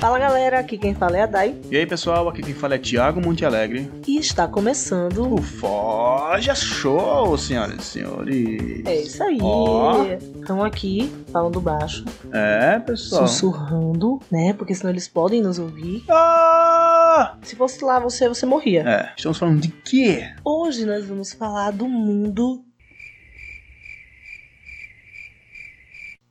Fala galera, aqui quem fala é a Dai E aí pessoal, aqui quem fala é Thiago Monte Alegre. e está começando. O Forja Show, senhoras e senhores. É isso aí. Ó. Estão aqui falando baixo, É, pessoal. sussurrando, né? Porque senão eles podem nos ouvir. Ah! Se fosse lá você, você morria. É, estamos falando de quê? Hoje nós vamos falar do mundo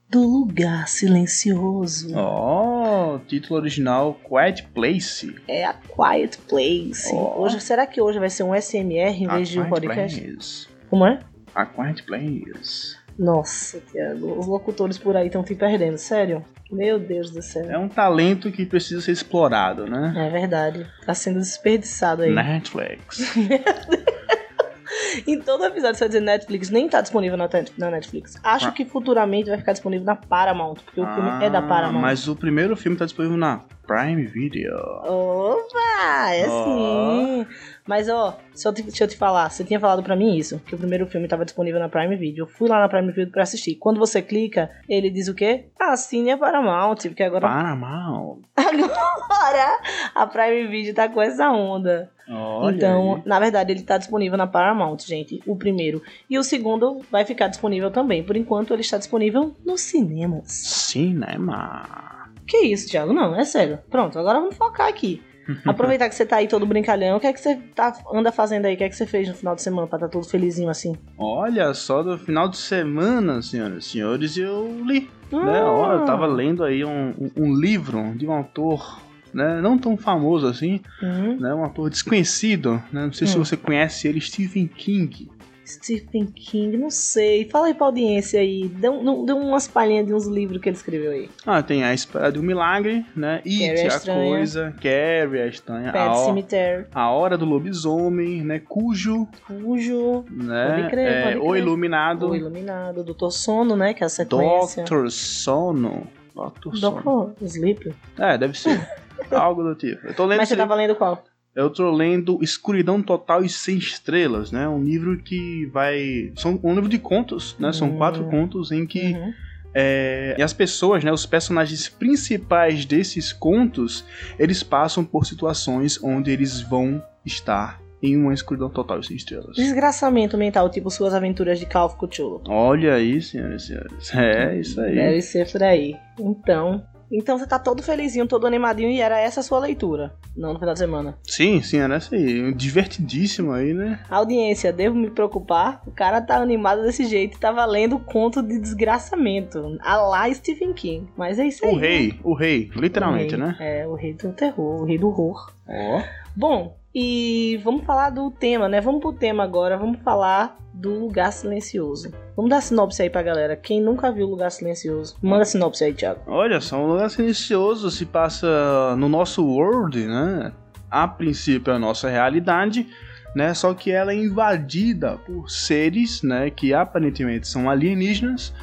do lugar silencioso. Ó, título original Quiet Place. É a Quiet Place. Ó. Hoje, será que hoje vai ser um SMR em A vez de um podcast? Place. Como é? A Quiet Place. Nossa, Tiago, os locutores por aí estão te perdendo, sério? Meu Deus do céu. É um talento que precisa ser explorado, né? É verdade. Tá sendo desperdiçado aí. Netflix. Em todo episódio você vai dizer Netflix, nem tá disponível na Netflix. Acho Ah. que futuramente vai ficar disponível na Paramount, porque o filme é da Ah, Paramount. Mas o primeiro filme tá disponível na Prime Video. Opa, é Ó. sim. Mas ó, se eu te, deixa eu te falar, você tinha falado pra mim isso, que o primeiro filme tava disponível na Prime Video. Eu fui lá na Prime Video pra assistir. Quando você clica, ele diz o quê? Assine a Paramount, porque agora, Paramount. agora a Prime Video tá com essa onda. Olha então, aí. na verdade, ele tá disponível na Paramount, gente. O primeiro. E o segundo vai ficar disponível também. Por enquanto, ele está disponível nos cinemas. Cinema. Que isso, Thiago? Não, é sério. Pronto, agora vamos focar aqui. Aproveitar que você tá aí todo brincalhão. O que é que você tá, anda fazendo aí? O que é que você fez no final de semana pra estar todo felizinho assim? Olha só, do final de semana, senhoras e senhores, eu li. Ah. Né? Ó, eu tava lendo aí um, um- livro de um autor, né? Não tão famoso assim, Hum, né? Um autor desconhecido, né? Não sei se Hum. você conhece ele, Stephen King. Stephen King, não sei. Fala aí pra audiência aí. Dê, um- dê umas palhinhas de uns livros que ele escreveu aí. Ah, tem A Espera de um Milagre, né? It, Carrie a a Estranha. Coisa, Carrie, a Estranha, a, Pet Ho- Cemetery, a Hora do Lobisomem, né? Cujo, Cujo, né? Pode crer, é, pode O crer. Iluminado, O Iluminado, Doutor Sono, né? Que é a sequência. Doctor Sono. Doctor Sono. Doutor Sleep. É, deve ser. Algo do tipo. Eu tô lendo Mas você esse tava lendo qual? Eu tô lendo Escuridão Total e Sem Estrelas, né? Um livro que vai. São um livro de contos, né? São Hum. quatro contos em que Uhum. é, e as pessoas, né? Os personagens principais desses contos, eles passam por situações onde eles vão estar em uma escuridão total e sem estrelas. Desgraçamento mental, tipo suas aventuras de Call of Cthulhu. Olha aí, senhoras e senhores. É isso aí. Deve ser por aí. Então. Então você tá todo felizinho, todo animadinho e era essa a sua leitura. Não no final de semana. Sim, sim, era essa aí. Divertidíssimo aí, né? Audiência, devo me preocupar? O cara tá animado desse jeito, tá valendo conto de desgraçamento. A lá Stephen King. Mas é isso aí. O rei, o rei, né? literalmente, O rei. né? É, o rei do terror, o rei do horror. Ó. Bom, e vamos falar do tema, né? Vamos pro tema agora, vamos falar do Lugar Silencioso. Vamos dar sinopse aí pra galera. Quem nunca viu Lugar Silencioso, manda sinopse aí, Thiago. Olha só, um lugar silencioso se passa no nosso world, né? A princípio é a nossa realidade, né? Só que ela é invadida por seres, né? Que aparentemente são alienígenas,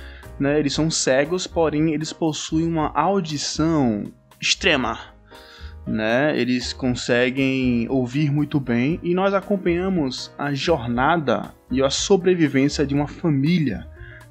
né? Eles são cegos, porém eles possuem uma audição extrema, né? Eles conseguem ouvir muito bem e nós acompanhamos a jornada e a sobrevivência de uma família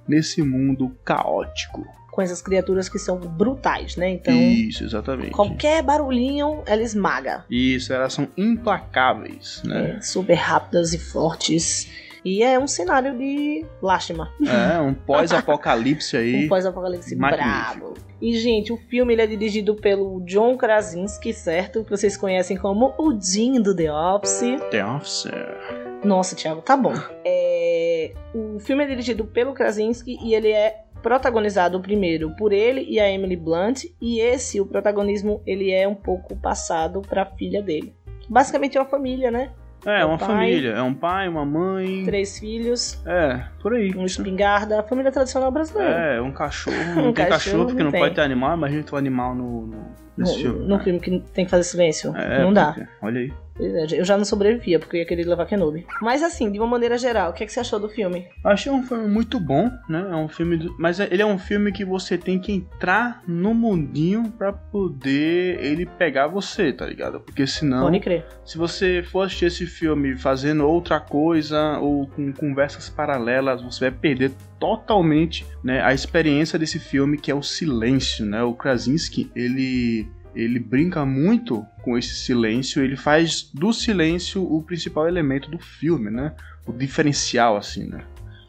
nesse mundo caótico. Com essas criaturas que são brutais, né? Então, Isso, exatamente. qualquer barulhinho ela esmaga. Isso, elas são implacáveis, né? É, super rápidas e fortes. E é um cenário de lástima. É, um pós-apocalipse aí. Um pós-apocalipse brabo. E, gente, o filme ele é dirigido pelo John Krasinski, certo? Que vocês conhecem como o Jim do The Office. The Officer. Nossa, Thiago, tá bom. É, o filme é dirigido pelo Krasinski e ele é protagonizado primeiro por ele e a Emily Blunt. E esse, o protagonismo, ele é um pouco passado pra filha dele. Basicamente é uma família, né? É, É uma pai. família. É um pai, uma mãe. Três filhos. É, por aí. Um espingarda, a família tradicional brasileira. É, um cachorro. Não Um tem cachorro cachorro porque não tem. pode ter animal, imagina ter um animal no, no, nesse No, filme. no né? filme que tem que fazer silêncio. É, não dá. Olha aí. É, Eu já não sobrevivia, porque eu ia querer levar Kenobi. Mas assim, de uma maneira geral, o que, é que você achou do filme? Achei um filme muito bom, né? É um filme, do- mas ele é um filme que você tem que entrar no mundinho pra poder ele pegar você, tá ligado? Porque senão, Pode crer. se você for assistir esse filme fazendo outra coisa ou com conversas paralelas, você vai perder totalmente, né, a experiência desse filme que é o silêncio, né? O Krasinski, ele ele brinca muito com esse silêncio, ele faz do silêncio o principal elemento do filme, né? O diferencial assim, né?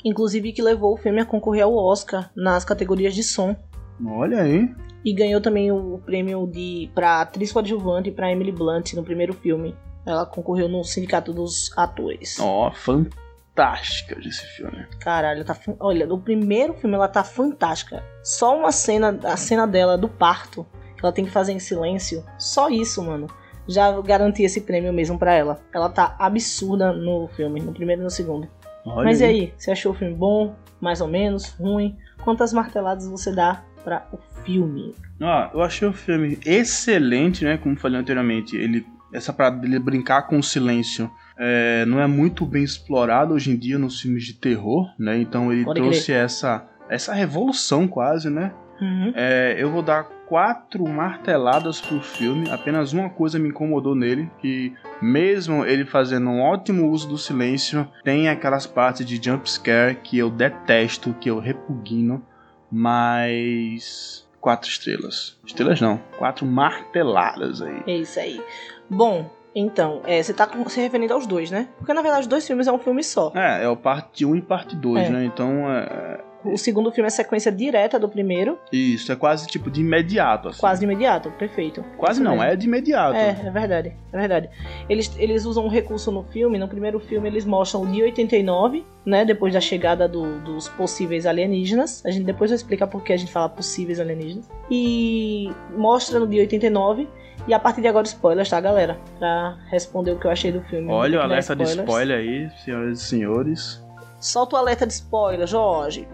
Inclusive que levou o filme a concorrer ao Oscar nas categorias de som. Olha aí. E ganhou também o prêmio de pra atriz coadjuvante pra Emily Blunt no primeiro filme. Ela concorreu no Sindicato dos Atores. Ó, fantástica esse filme. Caralho, tá. Olha, no primeiro filme ela tá fantástica. Só uma cena, a cena dela do parto, que ela tem que fazer em silêncio. Só isso, mano. Já garanti esse prêmio mesmo pra ela. Ela tá absurda no filme, no primeiro e no segundo. Olha Mas e aí, você achou o filme bom? Mais ou menos? Ruim? Quantas marteladas você dá pra o filme? Ó, eu achei o filme excelente, né? Como falei anteriormente, ele essa parada dele brincar com o silêncio é, não é muito bem explorado hoje em dia nos filmes de terror, né? Então ele Pode trouxe essa essa revolução quase, né? Uhum. É, eu vou dar quatro marteladas pro filme. Apenas uma coisa me incomodou nele, que mesmo ele fazendo um ótimo uso do silêncio, tem aquelas partes de jump scare que eu detesto, que eu repugno, mas quatro estrelas. Estrelas não, quatro marteladas aí. É isso aí. Bom, então, é, você tá se referindo aos dois, né? Porque na verdade os dois filmes é um filme só. É, é o parte 1 e parte 2, É. né? Então, é, O segundo filme é sequência direta do primeiro, isso, é quase tipo de imediato. Assim. quase de imediato, perfeito. Quase Isso não, mesmo. é de imediato. É, é verdade, é verdade. Eles, eles usam um recurso no filme, no primeiro filme eles mostram o dia 89, né, depois da chegada do- dos possíveis alienígenas. A gente depois vai explicar por que a gente fala possíveis alienígenas. E mostra no dia 89, e a partir de agora spoilers, tá, galera? Pra responder o que eu achei do filme. Olha o Não é alerta de spoiler aí, senhoras e senhores. Solta o alerta de spoiler, Jorge.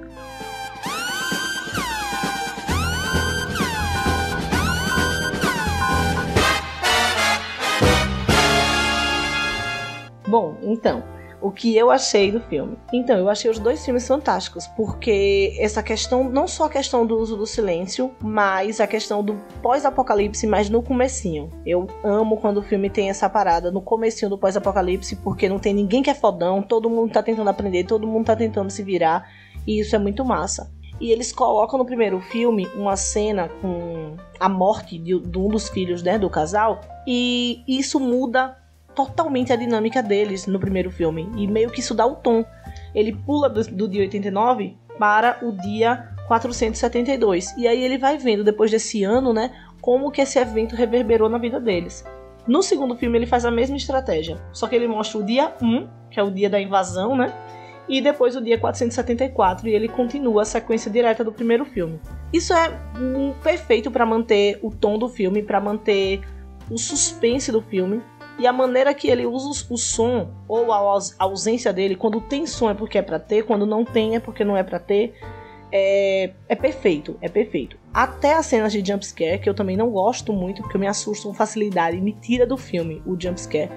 Bom, então, o que eu achei do filme? Então, eu achei os dois filmes fantásticos, porque essa questão, não só a questão do uso do silêncio, mas a questão do pós-apocalipse, mas no comecinho. Eu amo quando o filme tem essa parada no comecinho do pós-apocalipse, porque não tem ninguém que é fodão, todo mundo tá tentando aprender, todo mundo tá tentando se virar, e isso é muito massa. E eles colocam no primeiro filme uma cena com a morte de, de um dos filhos né, do casal, e isso muda totalmente a dinâmica deles no primeiro filme. E meio que isso dá o tom. Ele pula do, do dia 89 para o dia 472. E aí ele vai vendo, depois desse ano, né, como que esse evento reverberou na vida deles. No segundo filme ele faz a mesma estratégia, só que ele mostra o dia 1, que é o dia da invasão, né? E depois o dia 474 e ele continua a sequência direta do primeiro filme. Isso é perfeito para manter o tom do filme, para manter o suspense do filme e a maneira que ele usa o som ou a aus- a ausência dele, quando tem som é porque é pra ter, quando não tem é porque não é pra ter, é, é perfeito, é perfeito. Até as cenas de jumpscare, que eu também não gosto muito, porque me assustam com facilidade e me tira do filme o jumpscare,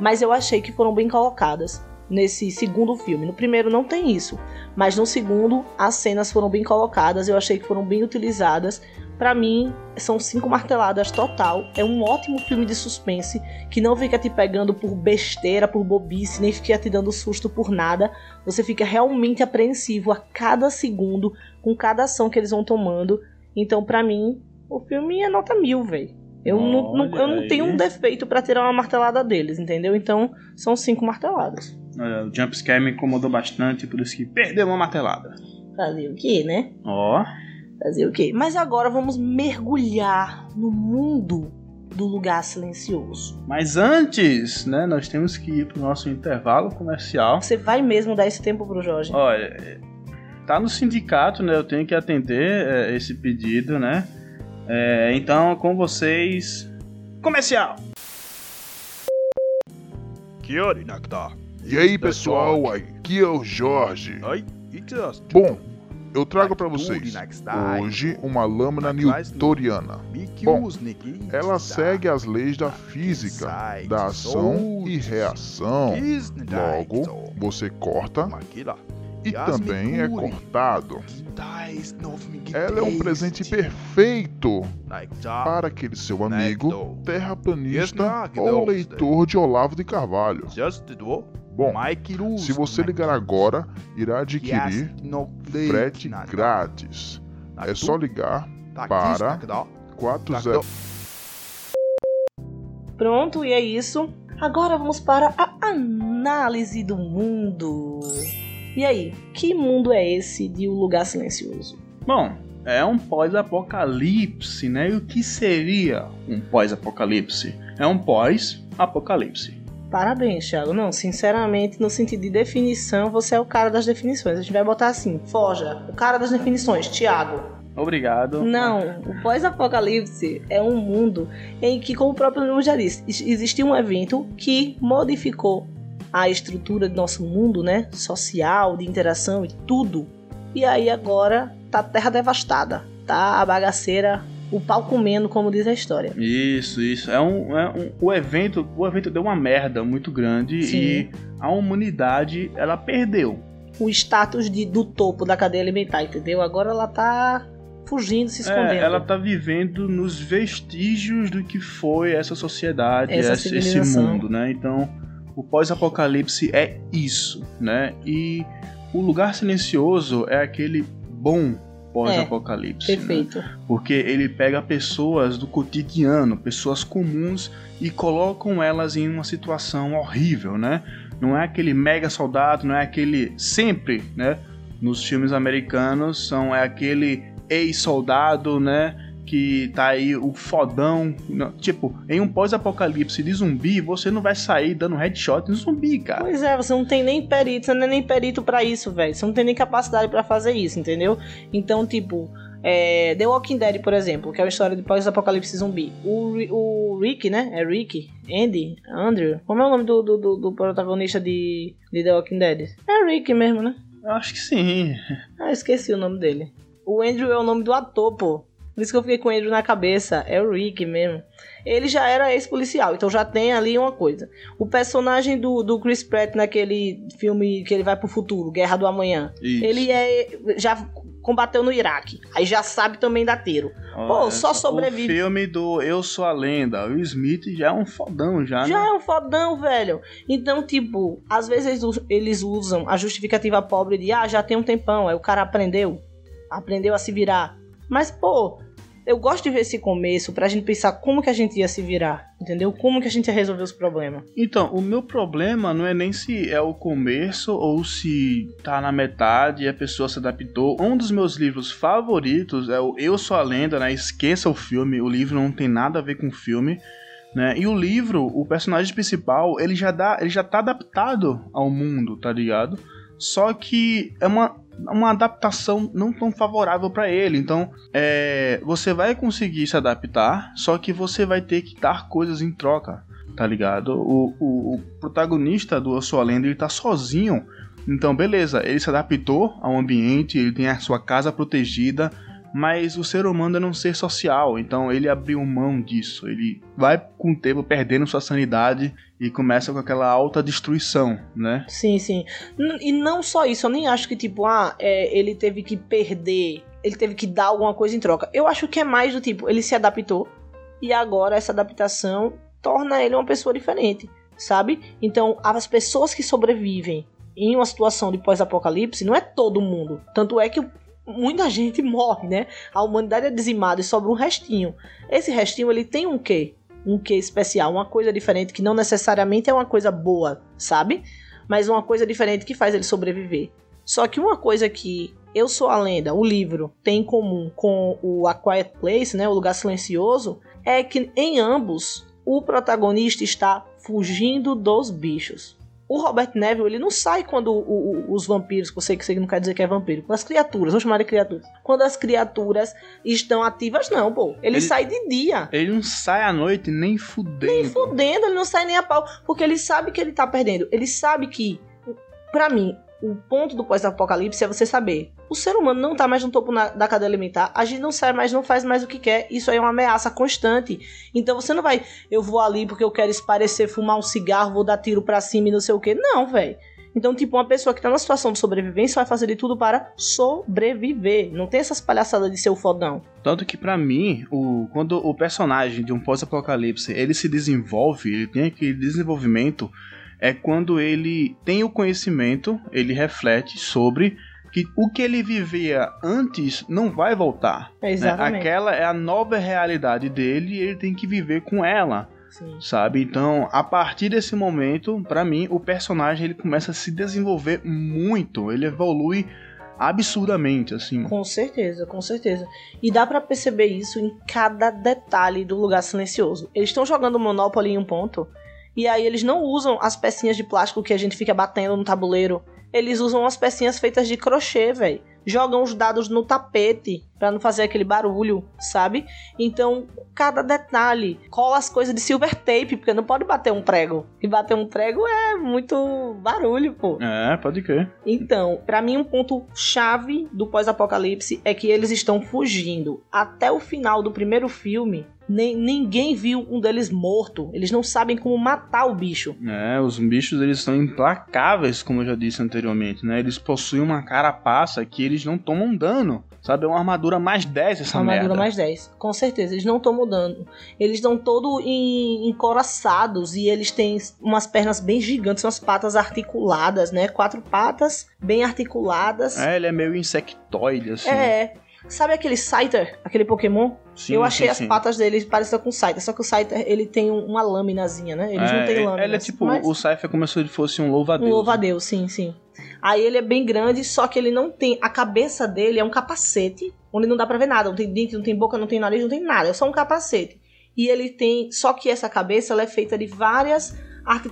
mas eu achei que foram bem colocadas nesse segundo filme. No primeiro não tem isso, mas no segundo as cenas foram bem colocadas, eu achei que foram bem utilizadas. Pra mim, são cinco marteladas total. É um ótimo filme de suspense que não fica te pegando por besteira, por bobice, nem fica te dando susto por nada. Você fica realmente apreensivo a cada segundo com cada ação que eles vão tomando. Então, pra mim, o filme é nota mil, velho. Eu não, não- eu não tenho um defeito pra tirar uma martelada deles, entendeu? Então, são cinco marteladas. É, o jumpscare me incomodou bastante, por isso que perdeu uma martelada. Fazer o quê, né? Ó, Fazer o quê? Mas agora vamos mergulhar no mundo do lugar silencioso. mas antes, né, nós temos que ir pro nosso intervalo comercial. Você vai mesmo dar esse tempo pro Jorge? Olha, tá no sindicato, né? Eu tenho que atender é, esse pedido, né? É, então, com vocês, comercial. E aí, pessoal, aqui é o Jorge. Oi. Bom, eu trago para vocês hoje uma lâmina newtoniana. Bom, ela segue as leis da física, da ação e reação. Logo, você corta e também é cortado. Ela é um presente perfeito para aquele seu amigo terraplanista ou leitor de Olavo de Carvalho. Bom, se você ligar agora, irá adquirir frete grátis. É só ligar para 40. Pronto, e é isso. Agora vamos para a análise do mundo. E aí, que mundo é esse de O Lugar Silencioso? Bom, é um pós-apocalipse, né? E o que seria um pós-apocalipse? É um pós-apocalipse. Parabéns, Thiago. Não, sinceramente, no sentido de definição, você é o cara das definições. A gente vai botar assim, Forja, o cara das definições, Thiago. Obrigado. Não, o pós-apocalipse é um mundo em que, como o próprio nome já disse, existe um evento que modificou a estrutura do nosso mundo, né? Social, de interação e tudo. E aí agora tá terra devastada. Tá a bagaceira o pau comendo, como diz a história. Isso, isso. É um, é um, o evento, o evento deu uma merda muito grande Sim. e a humanidade ela perdeu o status de, do topo da cadeia alimentar, entendeu? Agora ela tá fugindo, se é, escondendo. É, ela tá vivendo nos vestígios do que foi essa sociedade, essa esse mundo, né? Então, o pós-apocalipse é isso, né? E o lugar silencioso é aquele bom pós-apocalipse. É, perfeito. Né? Porque ele pega pessoas do cotidiano, pessoas comuns e colocam elas em uma situação horrível, né? Não é aquele mega soldado, não é aquele sempre, né? Nos filmes americanos são é aquele ex-soldado, né? Que tá aí o fodão. Tipo, em um pós-apocalipse de zumbi, você não vai sair dando headshot no zumbi, cara. Pois é, você não tem nem perito, você não é nem perito para isso, velho. Você não tem nem capacidade para fazer isso, entendeu? Então, tipo, é, The Walking Dead, por exemplo, que é uma história de pós-apocalipse zumbi. O, o Rick, né? É Rick? Andy? Andrew? Como é o nome do, do, do protagonista de, de The Walking Dead? É Rick mesmo, né? Eu acho que sim. Ah, esqueci o nome dele. O Andrew é o nome do ator, pô. Por isso que eu fiquei com ele na cabeça. É o Rick mesmo. Ele já era ex-policial, então já tem ali uma coisa. O personagem do, do Chris Pratt naquele filme que ele vai pro futuro, Guerra do Amanhã. Isso. Ele é. Já combateu no Iraque. Aí já sabe também dar tiro. Pô, só sobrevive. O filme do Eu Sou a Lenda. O Smith já é um fodão, já. Já né? é um fodão, velho. Então, tipo, às vezes eles usam a justificativa pobre de ah, já tem um tempão. Aí o cara aprendeu. Aprendeu a se virar. Mas, pô, eu gosto de ver esse começo pra gente pensar como que a gente ia se virar, entendeu? Como que a gente ia resolver os problemas. Então, o meu problema não é nem se é o começo ou se tá na metade e a pessoa se adaptou. Um dos meus livros favoritos é o Eu Sou a Lenda, né? Esqueça o filme, o livro não tem nada a ver com o filme. Né? E o livro, o personagem principal, ele já dá, ele já tá adaptado ao mundo, tá ligado? Só que é uma uma adaptação não tão favorável para ele. Então, é, você vai conseguir se adaptar, só que você vai ter que dar coisas em troca, tá ligado? O, o, o protagonista do Eu Sou a Lenda, ele tá sozinho. Então, beleza, ele se adaptou ao ambiente, ele tem a sua casa protegida, mas o ser humano é um ser social, então ele abriu mão disso. Ele vai com o tempo perdendo sua sanidade e começa com aquela alta destruição, né? Sim, sim. E não só isso, eu nem acho que tipo, ah, é, ele teve que perder, ele teve que dar alguma coisa em troca. Eu acho que é mais do tipo, ele se adaptou e agora essa adaptação torna ele uma pessoa diferente, sabe? Então, as pessoas que sobrevivem em uma situação de pós-apocalipse não é todo mundo. Tanto é que muita gente morre, né? A humanidade é dizimada e sobra um restinho. Esse restinho ele tem um quê? Um quê especial, uma coisa diferente que não necessariamente é uma coisa boa, sabe? Mas uma coisa diferente que faz ele sobreviver. Só que uma coisa que Eu Sou a Lenda, o livro, tem em comum com o A Quiet Place, né, o Lugar Silencioso, é que em ambos o protagonista está fugindo dos bichos. O Robert Neville, ele não sai quando o, o, os vampiros, que eu sei que você não quer dizer que é vampiro, quando as criaturas, vou chamar de criaturas. Quando as criaturas estão ativas, não, pô. Ele, ele sai de dia. Ele não sai à noite nem fudendo. Nem fudendo, ele não sai nem a pau. Porque ele sabe que ele tá perdendo. Ele sabe que, para mim, o ponto do pós-apocalipse é você saber: o ser humano não tá mais no topo na, da cadeia alimentar, a gente não sai mais, não faz mais o que quer. Isso aí é uma ameaça constante. Então você não vai, eu vou ali porque eu quero esparecer, fumar um cigarro, vou dar tiro pra cima e não sei o que. Não, velho. Então, tipo, uma pessoa que tá na situação de sobrevivência vai fazer de tudo para sobreviver. Não tem essas palhaçadas de ser o fodão. Tanto que para mim, o, quando o personagem de um pós-apocalipse, ele se desenvolve, ele tem aquele desenvolvimento, é quando ele tem o conhecimento, ele reflete sobre que o que ele vivia antes não vai voltar. Né? Exatamente. Né? Aquela é a nova realidade dele e ele tem que viver com ela. Sim. Sabe? Então, a partir desse momento, para mim, o personagem ele começa a se desenvolver muito, ele evolui absurdamente, assim. Com certeza, com certeza. E dá para perceber isso em cada detalhe do lugar silencioso. Eles estão jogando Monopoly em um ponto, e aí eles não usam as pecinhas de plástico que a gente fica batendo no tabuleiro. Eles usam as pecinhas feitas de crochê, velho jogam os dados no tapete para não fazer aquele barulho, sabe? Então, cada detalhe, cola as coisas de silver tape, porque não pode bater um prego. E bater um prego é muito barulho, pô. É, pode crer. Então, para mim um ponto chave do pós-apocalipse é que eles estão fugindo. Até o final do primeiro filme, nem, ninguém viu um deles morto. Eles não sabem como matar o bicho. É, os bichos eles são implacáveis, como eu já disse anteriormente, né? Eles possuem uma carapaça que eles não tomam dano. Sabe, é uma armadura mais 10 essa uma merda. armadura mais 10, com certeza. Eles não tomam dano. Eles estão todo encoraçados e eles têm umas pernas bem gigantes, umas patas articuladas, né? Quatro patas bem articuladas. É, ele é meio insectoide, assim. É, Sabe aquele Scyther, aquele Pokémon? Sim, eu achei sim, as sim. patas dele parecidas com o Scyther, só que o Scyther ele tem uma lâminazinha, né? Eles é, não têm lâminas. Ele é tipo, mas... o Cypher como se ele fosse um louva-a-Deus. Um louva-a-Deus, sim, sim. Aí ele é bem grande, só que ele não tem. A cabeça dele é um capacete, onde não dá pra ver nada. Não tem dente, não tem boca, não tem nariz, não tem nada. É só um capacete. E ele tem. Só que essa cabeça ela é feita de várias,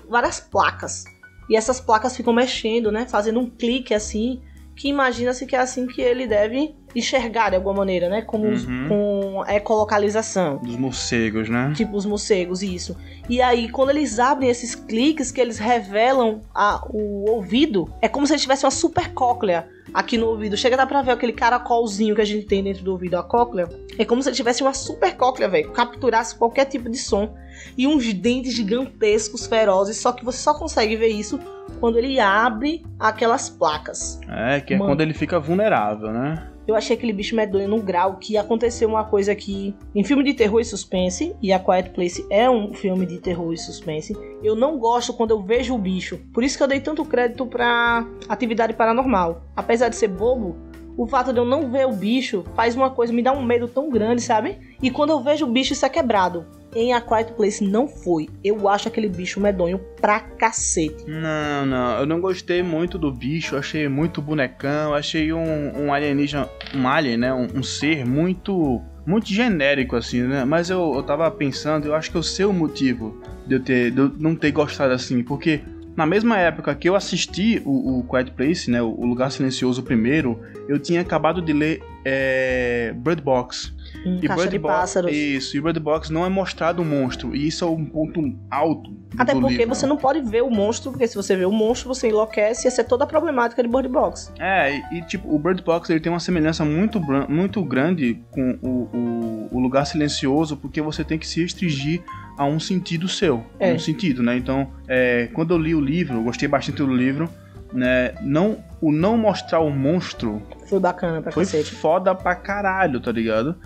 várias placas. E essas placas ficam mexendo, né? Fazendo um clique assim. Que imagina-se que é assim que ele deve enxergar de alguma maneira, né? Como os- Uhum. com ecolocalização. Dos morcegos, né? Tipo os morcegos, isso. E aí, quando eles abrem esses cliques que eles revelam a- o ouvido, é como se eles tivessem uma super cóclea aqui no ouvido. Chega dar pra ver aquele caracolzinho que a gente tem dentro do ouvido, a cóclea. É como se ele tivesse uma super cóclea, velho. Capturasse qualquer tipo de som. E uns dentes gigantescos, ferozes. Só que você só consegue ver isso quando ele abre aquelas placas. É, que é Mano. quando ele fica vulnerável, né? Eu achei aquele bicho medonho num grau que aconteceu uma coisa que em filme de terror e suspense, e A Quiet Place é um filme de terror e suspense, eu não gosto quando eu vejo o bicho. Por isso que eu dei tanto crédito pra atividade paranormal. Apesar de ser bobo, o fato de eu não ver o bicho faz uma coisa, me dá um medo tão grande, sabe? E quando eu vejo o bicho, isso é quebrado. Em A Quiet Place não foi. Eu acho aquele bicho medonho pra cacete. Não, não, eu não gostei muito do bicho, achei muito bonecão, achei um, um alienígena, um alien, né? Um, um ser muito. Muito genérico, assim, né? Mas eu, eu tava pensando, eu acho que eu sei o motivo de eu, ter, de eu não ter gostado assim, porque na mesma época que eu assisti o, o Quiet Place, né? O, o Lugar Silencioso primeiro, eu tinha acabado de ler é, Bird Box. Um E caixa Bird de Box, pássaros. Isso, e Bird Box não é mostrado o monstro, e isso é um ponto alto. Até porque livro. você não pode ver o monstro, porque se você vê o monstro, você enlouquece, essa é toda a problemática de Bird Box. É, e, e, tipo, o Bird Box ele tem uma semelhança muito, muito grande com o, o, o lugar silencioso, porque você tem que se restringir a um sentido seu. É. Um sentido, né? Então, é, quando eu li o livro, eu gostei bastante do livro, né? Não, o não mostrar o monstro Foi bacana pra foi cacete. foda pra caralho, tá ligado?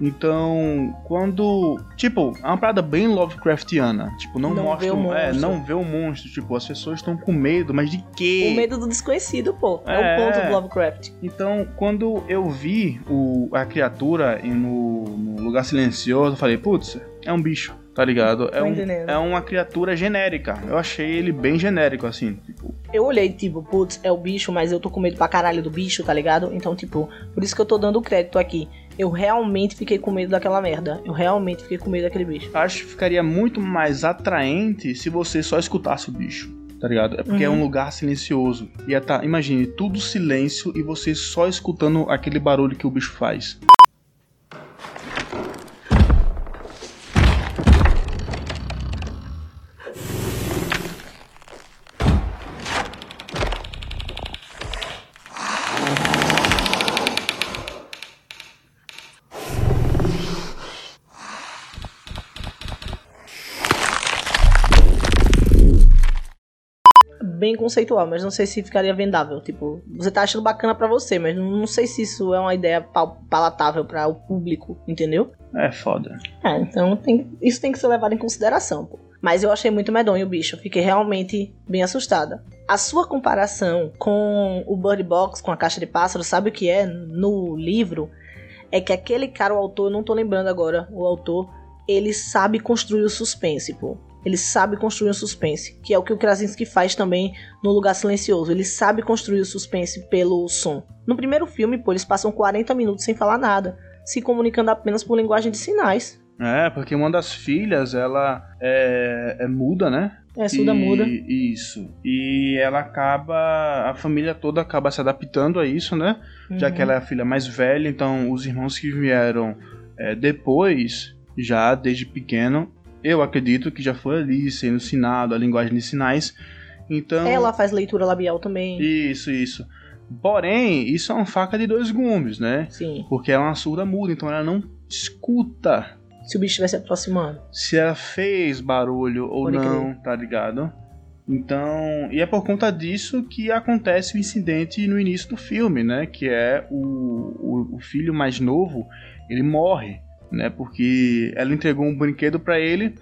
Então, quando. Tipo, é uma parada bem Lovecraftiana. Tipo, não, Não mostra. o é, não vê o monstro. Tipo, as pessoas estão com medo, mas de quê? O medo do desconhecido, pô. É, É. o ponto do Lovecraft. Então, quando eu vi o, a criatura em- no, no lugar silencioso, eu falei, putz, é um bicho, tá ligado? É, um, é uma criatura genérica. Eu achei ele bem genérico, assim. Tipo, Eu olhei, tipo, putz, é o bicho, mas eu tô com medo pra caralho do bicho, tá ligado? Então, tipo, por isso que eu tô dando crédito aqui. Eu realmente fiquei com medo daquela merda. Eu realmente fiquei com medo daquele bicho. acho que ficaria muito mais atraente se você só escutasse o bicho. Tá ligado? É porque é Uhum. um lugar silencioso. Ia tá, imagine, tudo silêncio e você só escutando aquele barulho que o bicho faz. Bem conceitual, mas não sei se ficaria vendável. Tipo, você tá achando bacana para você, mas não sei se isso é uma ideia palatável para o público, entendeu? É foda. É, então tem, isso tem que ser levado em consideração, pô. Mas eu achei muito medonho o bicho, fiquei realmente bem assustada. A sua comparação com o Bird Box, com a caixa de pássaros, sabe o que é no livro? É que aquele cara, o autor, não tô lembrando agora, o autor, ele sabe construir o suspense, pô. Ele sabe construir o suspense, que é o que o Krasinski faz também no Lugar Silencioso. Ele sabe construir o suspense pelo som. No primeiro filme, pô, eles passam 40 minutos sem falar nada, se comunicando apenas por linguagem de sinais. É, porque uma das filhas, ela é, é muda, né? É, surda muda. Isso. E ela acaba. A família toda acaba se adaptando a isso, né? Uhum. Já que ela é a filha mais velha, então os irmãos que vieram é, depois, já desde pequeno, eu acredito que já foi ali sendo ensinado a linguagem de sinais. Então. Ela faz leitura labial também. Isso, isso. Porém, isso é uma faca de dois gumes, né? Sim. Porque ela é uma surda muda, então ela não escuta se o bicho estiver se aproximando. Se ela fez barulho ou Pode não, crer. tá ligado? Então, e é por conta disso que acontece o incidente no início do filme, né? Que é o, o, o filho mais novo, ele morre, né? Porque ela entregou um brinquedo para ele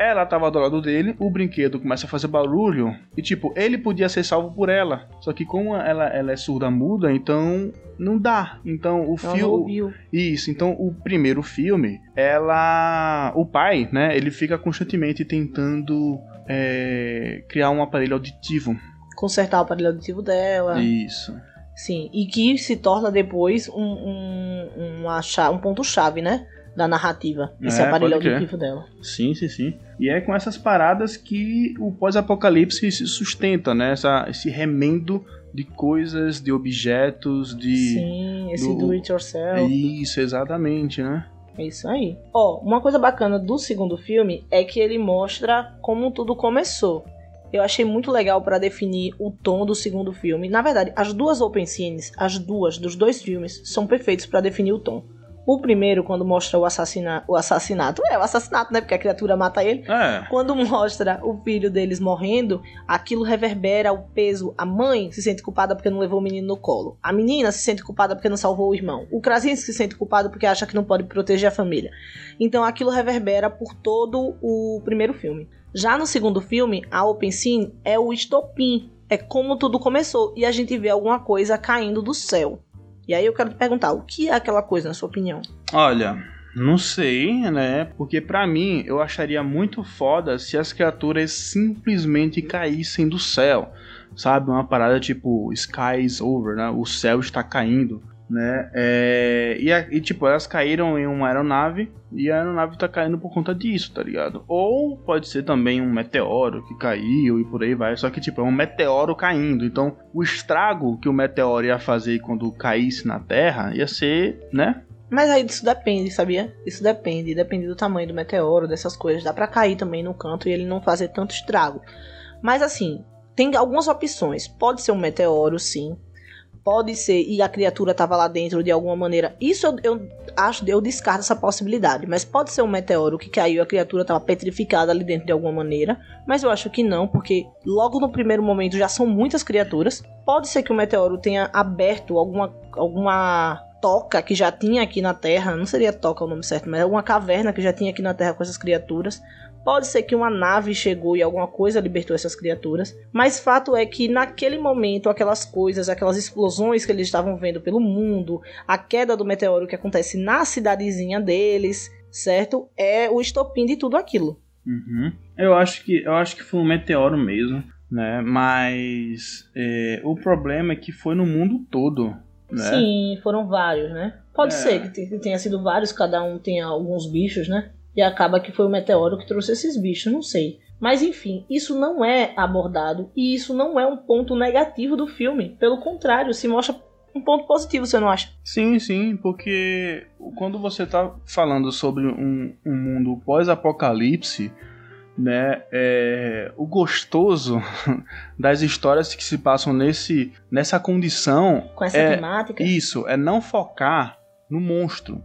ela tava do lado dele, o brinquedo começa a fazer barulho e tipo, ele podia ser salvo por ela. Só que como ela, ela é surda muda, então não dá. Então o filme Isso, então o primeiro filme, ela o pai, né, ele fica constantemente tentando é, criar um aparelho auditivo. Consertar o aparelho auditivo dela. Isso. Sim, e que se torna depois um, um, um, um ponto-chave, né? Da narrativa, esse é, aparelho auditivo dela. Sim, sim, sim. E é com essas paradas que o pós-apocalipse se sustenta, né? Essa, esse remendo de coisas, de objetos, de. Sim, esse do, do it yourself. Isso, exatamente, né? É isso aí. Ó, uma coisa bacana do segundo filme é que ele mostra como tudo começou. Eu achei muito legal para definir o tom do segundo filme. Na verdade, as duas open scenes, as duas dos dois filmes, são perfeitos para definir o tom. O primeiro, quando mostra o, assassina o assassinato, é o assassinato, né? Porque a criatura mata ele. É. Quando mostra o filho deles morrendo, aquilo reverbera o peso. A mãe se sente culpada porque não levou o menino no colo. A menina se sente culpada porque não salvou o irmão. O Krasinski se sente culpado porque acha que não pode proteger a família. Então aquilo reverbera por todo o primeiro filme. Já no segundo filme, a Open Scene é o estopim. É como tudo começou. E a gente vê alguma coisa caindo do céu. E aí eu quero te perguntar, o que é aquela coisa, na sua opinião? Olha, não sei, né? Porque para mim eu acharia muito foda se as criaturas simplesmente caíssem do céu. Sabe? Uma parada tipo Skies Over, né? O céu está caindo né? É, e, e, tipo, elas caíram em uma aeronave e a aeronave tá caindo por conta disso, tá ligado? Ou pode ser também um meteoro que caiu e por aí vai. Só que, tipo, é um meteoro caindo. Então, o estrago que o meteoro ia fazer quando caísse na Terra ia ser, né? Mas aí isso depende, sabia? Isso depende. Depende do tamanho do meteoro, dessas coisas. Dá pra cair também no canto e ele não fazer tanto estrago. Mas assim, tem algumas opções. Pode ser um meteoro, sim pode ser e a criatura estava lá dentro de alguma maneira. Isso eu, eu, acho, eu descarto essa possibilidade. Mas pode ser um meteoro que caiu e a criatura estava petrificada ali dentro de alguma maneira. Mas eu acho que não, porque logo no primeiro momento já são muitas criaturas. Pode ser que o meteoro tenha aberto alguma, alguma toca que já tinha aqui na Terra. Não seria toca o nome certo, mas alguma caverna que já tinha aqui na Terra com essas criaturas. Pode ser que uma nave chegou e alguma coisa libertou essas criaturas, mas fato é que naquele momento aquelas coisas, aquelas explosões que eles estavam vendo pelo mundo, a queda do meteoro que acontece na cidadezinha deles, certo? É o estopim de tudo aquilo. Uhum. Eu acho que eu acho que foi um meteoro mesmo, né? Mas é, o problema é que foi no mundo todo. Né? Sim, foram vários, né? Pode é. ser que tenha sido vários, cada um tenha alguns bichos, né? E acaba que foi o meteoro que trouxe esses bichos, não sei. Mas enfim, isso não é abordado e isso não é um ponto negativo do filme. Pelo contrário, se mostra um ponto positivo, você não acha? Sim, sim, porque quando você está falando sobre um, um mundo pós-apocalipse, né, é, o gostoso das histórias que se passam nesse, nessa condição. Com essa é, temática? Isso, é não focar no monstro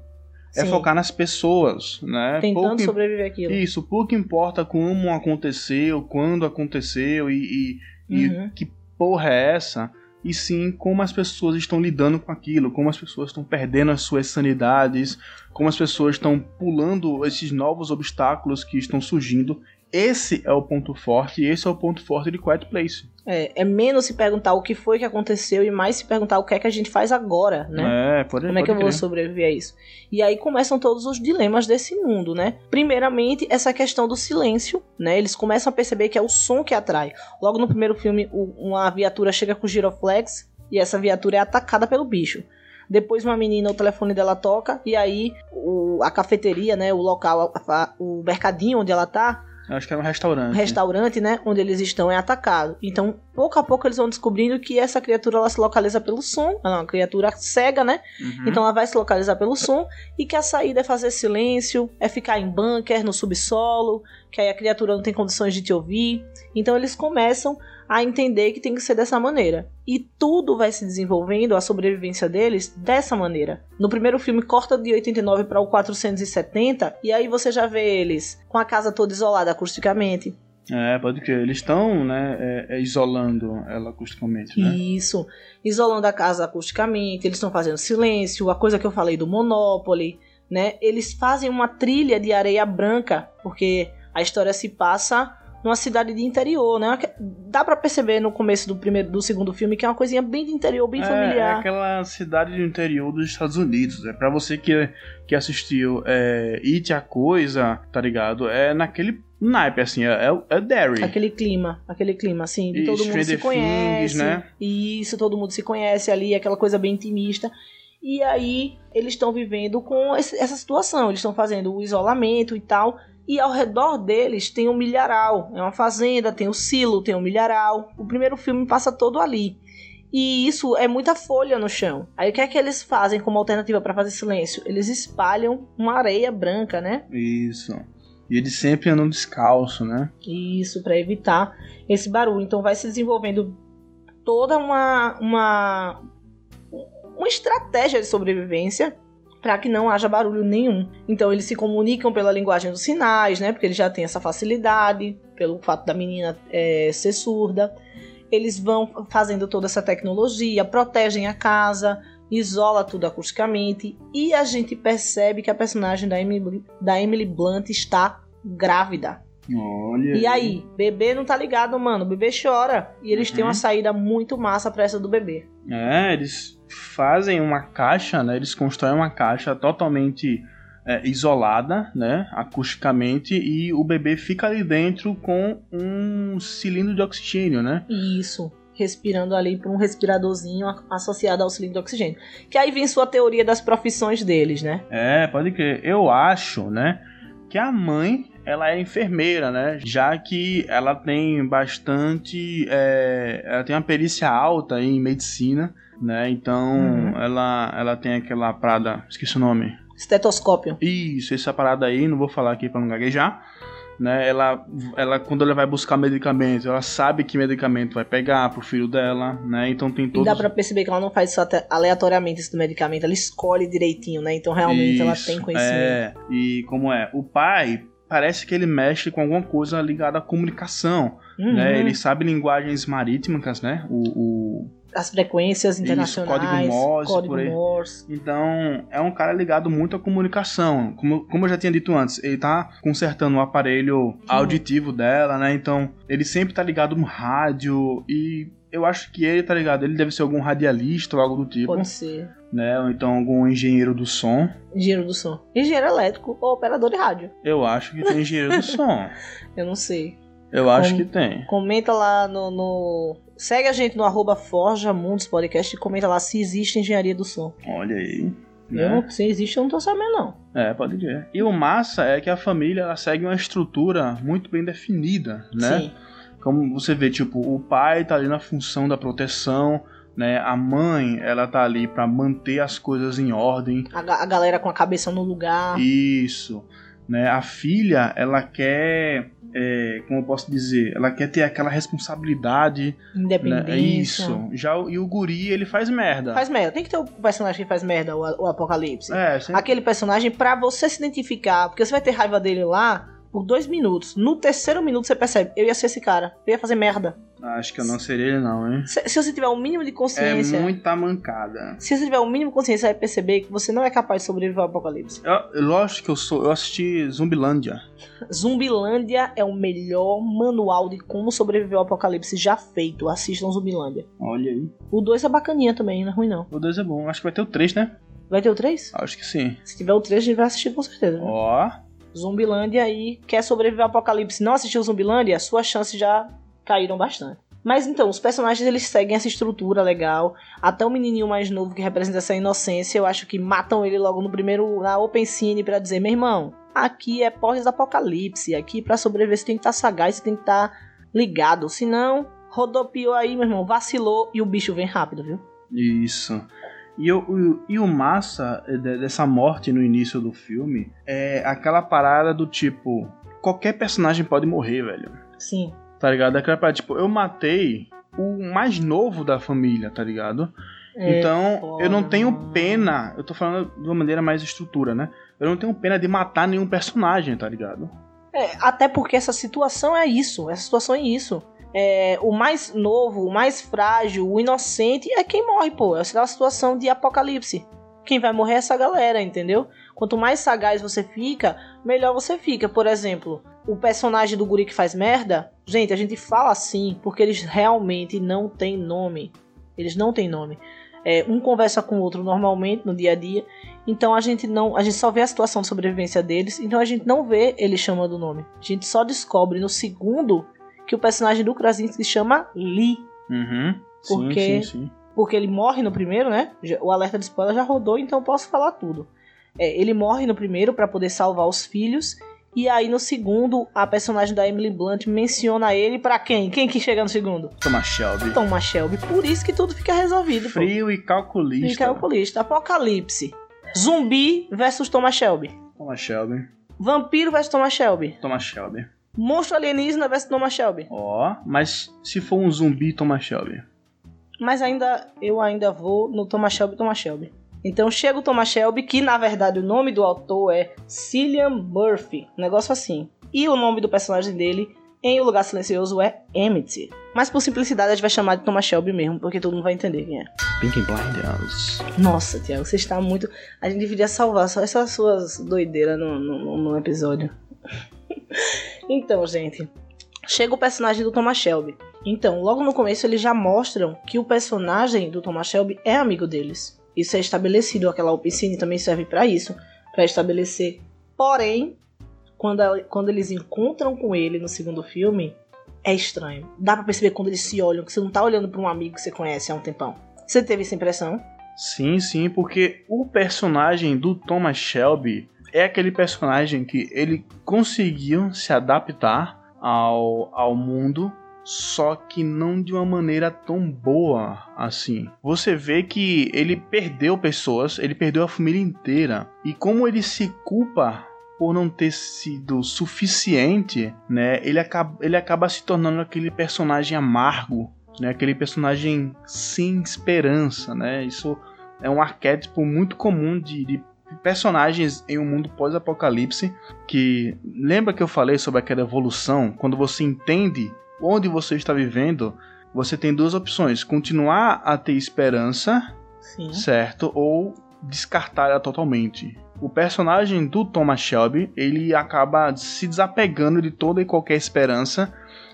é Sim. focar nas pessoas, né? Tentando pouco, sobreviver aquilo. Isso, pouco importa como aconteceu, quando aconteceu e, e, E uhum. que porra é essa? E sim como as pessoas estão lidando com aquilo, como as pessoas estão perdendo as suas sanidades, como as pessoas estão pulando esses novos obstáculos que estão surgindo esse é o ponto forte, e esse é o ponto forte de Quiet Place. É, é menos se perguntar o que foi que aconteceu e mais se perguntar o que é que a gente faz agora, né? É, pode Como é que eu vou sobreviver a isso? E aí começam todos os dilemas desse mundo, né? Primeiramente, essa questão do silêncio, né? Eles começam a perceber que é o som que atrai. Logo no primeiro filme, uma viatura chega com giroflex e essa viatura é atacada pelo bicho. Depois uma menina, o telefone dela toca e aí o, a cafeteria, né, o local, a, o mercadinho onde ela tá, Acho que é um restaurante. Restaurante, né? Onde eles estão é atacado. Então, pouco a pouco eles vão descobrindo que essa criatura ela se localiza pelo som. Ela é uma criatura cega, né? Uhum. Então ela vai se localizar pelo som. E que a saída é fazer silêncio, é ficar em bunker, no subsolo, que aí a criatura não tem condições de te ouvir. Então eles começam a entender que tem que ser dessa maneira. E tudo vai se desenvolvendo, a sobrevivência deles, dessa maneira. No primeiro filme, corta de 89 para o 470, e aí você já vê eles com a casa toda isolada acusticamente. É, pode que eles estão, né, é, é, isolando ela acusticamente, né? Isso, isolando a casa acusticamente, eles estão fazendo silêncio, a coisa que eu falei do Monopoly, né? Eles fazem uma trilha de areia branca, porque a história se passa numa cidade de interior, né? Dá para perceber no começo do primeiro, do segundo filme que é uma coisinha bem de interior, bem é, familiar. É aquela cidade do interior dos Estados Unidos. É para você que, que assistiu é, It a coisa, tá ligado? É naquele naipe, assim, é, é, é Derry. Aquele clima, aquele clima, assim, de todo mundo se conhece. Things, né? Isso, todo mundo se conhece ali, aquela coisa bem intimista. E aí eles estão vivendo com essa situação, eles estão fazendo o isolamento e tal. E ao redor deles tem um milharal. É uma fazenda, tem o silo, tem o milharal. O primeiro filme passa todo ali. E isso é muita folha no chão. Aí o que é que eles fazem como alternativa para fazer silêncio? Eles espalham uma areia branca, né? Isso. E eles sempre andam descalço, né? Isso, para evitar esse barulho. Então vai se desenvolvendo toda uma, uma, uma estratégia de sobrevivência para que não haja barulho nenhum. Então eles se comunicam pela linguagem dos sinais, né? Porque eles já têm essa facilidade, pelo fato da menina é, ser surda. Eles vão fazendo toda essa tecnologia, protegem a casa, isola tudo acusticamente e a gente percebe que a personagem da Emily, da Emily Blunt está grávida. Olha. E aí, bebê não tá ligado, mano. O bebê chora. E eles uhum. têm uma saída muito massa pra essa do bebê. É, eles fazem uma caixa, né? Eles constroem uma caixa totalmente é, isolada, né? Acusticamente, e o bebê fica ali dentro com um cilindro de oxigênio, né? Isso. Respirando ali por um respiradorzinho associado ao cilindro de oxigênio. Que aí vem sua teoria das profissões deles, né? É, pode crer. Eu acho, né? Que a mãe ela é enfermeira, né? Já que ela tem bastante. É, ela tem uma perícia alta em medicina, né? Então uhum. ela, ela tem aquela parada. Esqueci o nome. Estetoscópio. Isso, essa parada aí, não vou falar aqui para não gaguejar. Né, ela, ela, quando ela vai buscar medicamento, ela sabe que medicamento vai pegar pro filho dela, né? Então tem todos... E dá pra perceber que ela não faz isso aleatoriamente esse do medicamento, ela escolhe direitinho, né? Então realmente isso, ela tem conhecimento. É, e como é? O pai parece que ele mexe com alguma coisa ligada à comunicação, uhum. né? Ele sabe linguagens marítimas, né? O, o... as frequências internacionais, Isso, código Morse, código Morse. Então, é um cara ligado muito à comunicação. Como, como eu já tinha dito antes, ele tá consertando o aparelho auditivo dela, né? Então, ele sempre tá ligado no rádio e eu acho que ele, tá ligado? Ele deve ser algum radialista ou algo do tipo. Pode ser. Né? Ou então algum engenheiro do som. Engenheiro do som. Engenheiro elétrico ou operador de rádio. Eu acho que tem engenheiro do som. Eu não sei. Eu acho Com... que tem. Comenta lá no, no, Segue a gente no arroba Forja Mundos Podcast e comenta lá se existe engenharia do som. Olha aí. Né? Não, se existe, eu não tô sabendo, não. É, pode ver. E o massa é que a família ela segue uma estrutura muito bem definida, né? Sim. Como você vê, tipo, o pai tá ali na função da proteção, né? A mãe, ela tá ali para manter as coisas em ordem. A, a, galera com a cabeça no lugar. Isso. Né? A filha, ela quer, é, como eu posso dizer, ela quer ter aquela responsabilidade. Né? Independência. Né? Isso. Já, e o guri, ele faz merda. Faz merda. Tem que ter o personagem que faz merda, o, o Apocalipse. É, sempre... Aquele personagem para você se identificar, porque você vai ter raiva dele lá por dois minutos. No terceiro minuto você percebe, eu ia ser esse cara, eu ia fazer merda. Acho que eu não seria ele, não, hein? Se, se, você tiver um mínimo de consciência. É muita mancada. Se você tiver um mínimo de consciência, vai perceber que você não é capaz de sobreviver ao apocalipse. Eu, lógico que eu sou. Eu assisti Zumbilândia. Zumbilândia é o melhor manual de como sobreviver ao apocalipse já feito. Assistam Zumbilândia. Olha aí. O 2 é bacaninha também, não é ruim não. O 2 é bom. Acho que vai ter o 3, né? Vai ter o 3? Acho que sim. Se tiver o 3, a gente vai assistir com certeza. Né? Ó. Zumbilândia aí. Quer sobreviver ao apocalipse não assistiu Zumbilândia? Suas chances já caíram bastante. Mas então, os personagens eles seguem essa estrutura legal. Até o menininho mais novo que representa essa inocência, eu acho que matam ele logo no primeiro na open scene para dizer, meu irmão, aqui é pós-apocalipse, aqui para sobreviver você tem que estar tá sagaz, você tem que estar tá ligado, senão rodopiou aí, meu irmão, vacilou e o bicho vem rápido, viu? Isso. E o, o, e o massa dessa morte no início do filme é aquela parada do tipo: qualquer personagem pode morrer, velho. Sim. Tá ligado? Aquela parada, tipo, eu matei o mais novo da família, tá ligado? É, então, foda, eu não tenho pena, eu tô falando de uma maneira mais estrutura, né? Eu não tenho pena de matar nenhum personagem, tá ligado? É, até porque essa situação é isso, essa situação é isso. É, o mais novo, o mais frágil, o inocente é quem morre, pô. É a situação de apocalipse. Quem vai morrer é essa galera, entendeu? Quanto mais sagaz você fica, melhor você fica. Por exemplo, o personagem do guri que faz merda, gente, a gente fala assim porque eles realmente não têm nome. Eles não têm nome. É, um conversa com o outro normalmente no dia a dia, então a gente não, a gente só vê a situação de sobrevivência deles, então a gente não vê ele chamando o nome. A gente só descobre no segundo que o personagem do Krasinski chama Lee. Uhum. Porque, sim, sim, sim. porque ele morre no primeiro, né? O alerta de spoiler já rodou, então eu posso falar tudo. É, ele morre no primeiro para poder salvar os filhos e aí no segundo, a personagem da Emily Blunt menciona ele para quem? Quem que chega no segundo? Thomas Shelby. Thomas Shelby. Por isso que tudo fica resolvido. Frio pô. e calculista. E calculista. Apocalipse. Zumbi versus Thomas Shelby. Thomas Shelby. Vampiro versus Thomas Shelby. Thomas Shelby. Monstro alienígena versus Thomas Shelby. Ó, oh, mas se for um zumbi, Thomas Shelby. Mas ainda, eu ainda vou no Thomas Shelby, Thomas Shelby. Então chega o Thomas Shelby, que na verdade o nome do autor é Cillian Murphy, um negócio assim. E o nome do personagem dele em O Lugar Silencioso é Emmett. Mas por simplicidade a gente vai chamar de Thomas Shelby mesmo, porque todo mundo vai entender quem é. Pink Blinders. Nossa, Tiago, você está muito. A gente deveria salvar só essas suas doideiras no, no, no episódio. Então, gente. Chega o personagem do Thomas Shelby. Então, logo no começo eles já mostram que o personagem do Thomas Shelby é amigo deles. Isso é estabelecido, aquela oficina também serve para isso, para estabelecer. Porém, quando, quando eles encontram com ele no segundo filme, é estranho. Dá para perceber quando eles se olham, que você não tá olhando para um amigo que você conhece há um tempão. Você teve essa impressão? Sim, sim, porque o personagem do Thomas Shelby é aquele personagem que ele conseguiu se adaptar ao, ao mundo só que não de uma maneira tão boa assim. Você vê que ele perdeu pessoas, ele perdeu a família inteira. E como ele se culpa por não ter sido suficiente, né? Ele acaba, ele acaba se tornando aquele personagem amargo, né? Aquele personagem sem esperança, né? Isso é um arquétipo muito comum de, de personagens em um mundo pós-apocalipse que lembra que eu falei sobre aquela evolução quando você entende onde você está vivendo, você tem duas opções: continuar a ter esperança, Sim. certo? Ou descartar ela totalmente. O personagem do Thomas Shelby, ele acaba se desapegando de toda e qualquer esperança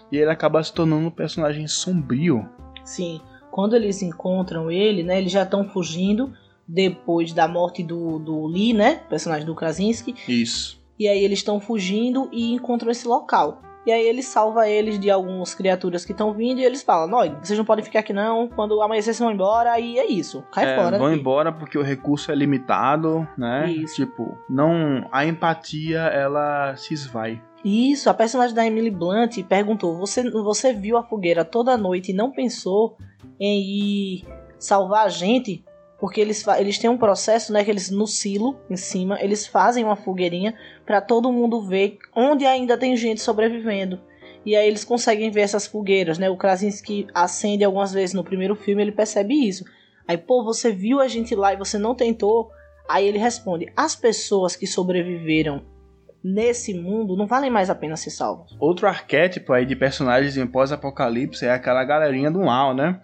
e ele acaba se tornando um personagem sombrio. Sim, quando eles encontram ele, né, eles já estão fugindo depois da morte do, do Lee, né, personagem do Krasinski. Isso. E aí eles estão fugindo e encontram esse local. E aí ele salva eles de algumas criaturas que estão vindo e eles falam: Nós, vocês não podem ficar aqui não. Quando amanhecer, vocês vão embora. E é isso. Cai é, fora. Vão embora porque o recurso é limitado, né? Isso. Tipo, não. A empatia ela se esvai. Isso, a personagem da Emily Blunt perguntou: você, você viu a fogueira toda noite e não pensou em ir salvar a gente? Porque eles, eles têm um processo, né, que eles no silo em cima, eles fazem uma fogueirinha para todo mundo ver onde ainda tem gente sobrevivendo. E aí eles conseguem ver essas fogueiras, né? O Krasinski acende algumas vezes no primeiro filme, ele percebe isso. Aí, pô, você viu a gente lá e você não tentou? Aí ele responde: as pessoas que sobreviveram nesse mundo não valem mais a pena ser salvos. Outro arquétipo aí de personagens em pós-apocalipse é aquela galerinha do mal, né?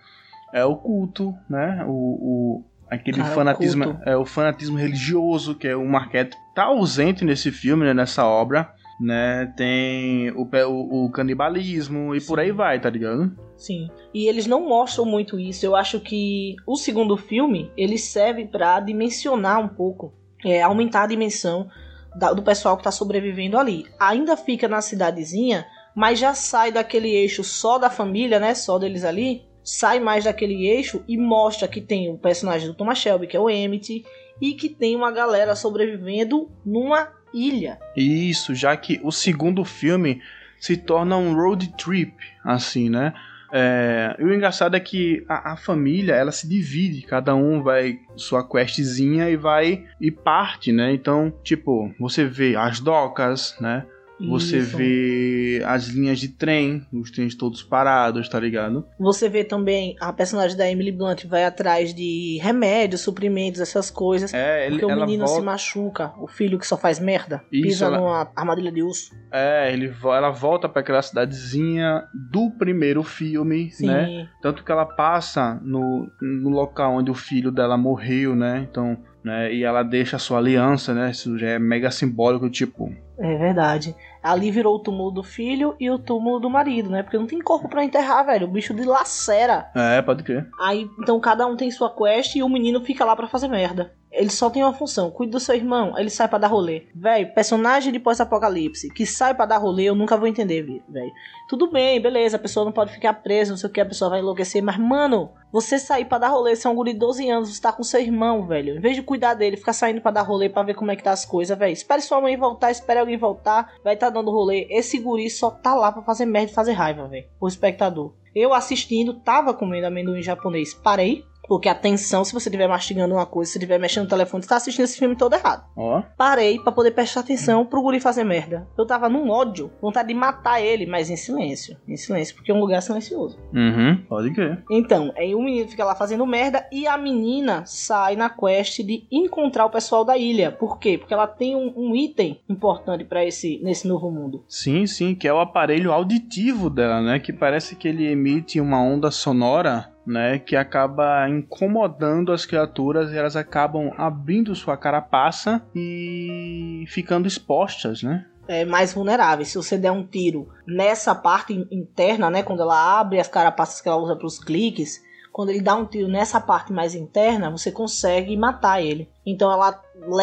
É o culto, né? O, o aquele Cara, fanatismo, o é o fanatismo religioso, que é um arquétipo tá ausente nesse filme, né, nessa obra né? Tem o, o, o canibalismo e Sim. por aí vai, tá ligado? Sim. E eles não mostram muito isso. Eu acho que o segundo filme ele serve para dimensionar um pouco, é, aumentar a dimensão da, do pessoal que tá sobrevivendo ali. Ainda fica na cidadezinha, mas já sai daquele eixo só da família, né? Só deles ali. Sai mais daquele eixo e mostra que tem o personagem do Thomas Shelby, que é o Emmett, e que tem uma galera sobrevivendo numa ilha. Isso, já que o segundo filme se torna um road trip, assim, né? É, e o engraçado é que a, a, família ela se divide, cada um vai sua questzinha e vai e parte, né? Então, tipo, você vê as docas, né? Você Isso. vê as linhas de trem, os trens todos parados, tá ligado? Você vê também a personagem da Emily Blunt vai atrás de remédios, suprimentos, essas coisas. É, ele, porque o menino volta... se machuca, o filho que só faz merda, Isso, pisa ela... numa armadilha de urso. É, ele, ela volta para aquela cidadezinha do primeiro filme, Sim. né? Tanto que ela passa no, no local onde o filho dela morreu, né? Então, né? E ela deixa a sua aliança, né? Isso já é mega simbólico, tipo, é verdade. Ali virou o túmulo do filho e o túmulo do marido, né? Porque não tem corpo para enterrar, velho. O bicho dilacera. É, pode crer. Aí, então cada um tem sua quest e o menino fica lá para fazer merda. Ele só tem uma função, cuida do seu irmão, ele sai para dar rolê. Velho, personagem de pós-apocalipse que sai para dar rolê, eu nunca vou entender, velho. Tudo bem, beleza, a pessoa não pode ficar presa, não sei o que, a pessoa vai enlouquecer, mas mano, você sair para dar rolê, você é um guri de 12 anos, você tá com seu irmão, velho. Em vez de cuidar dele, ficar saindo para dar rolê para ver como é que tá as coisas, velho. Espere sua mãe voltar, espere alguém voltar, vai estar tá dando rolê. Esse guri só tá lá para fazer merda e fazer raiva, velho. O espectador. Eu assistindo, tava comendo amendoim japonês, parei, porque atenção, se você estiver mastigando uma coisa, se estiver mexendo no telefone, você tá assistindo esse filme todo errado. Ó. Parei para poder prestar atenção pro guri fazer merda. Eu tava num ódio, vontade de matar ele, mas em silêncio. Em silêncio, porque é um lugar silencioso. Uhum, pode crer. Então, aí o menino fica lá fazendo merda e a menina sai na quest de encontrar o pessoal da ilha. Por quê? Porque ela tem um, um item importante para esse nesse novo mundo. Sim, sim, que é o aparelho auditivo dela, né? Que parece que ele emite uma onda sonora né, que acaba incomodando as criaturas e elas acabam abrindo sua carapaça e ficando expostas, né? É, mais vulneráveis. Se você der um tiro nessa parte interna, né, quando ela abre as carapaças que ela usa para os cliques, quando ele dá um tiro nessa parte mais interna, você consegue matar ele. Então ela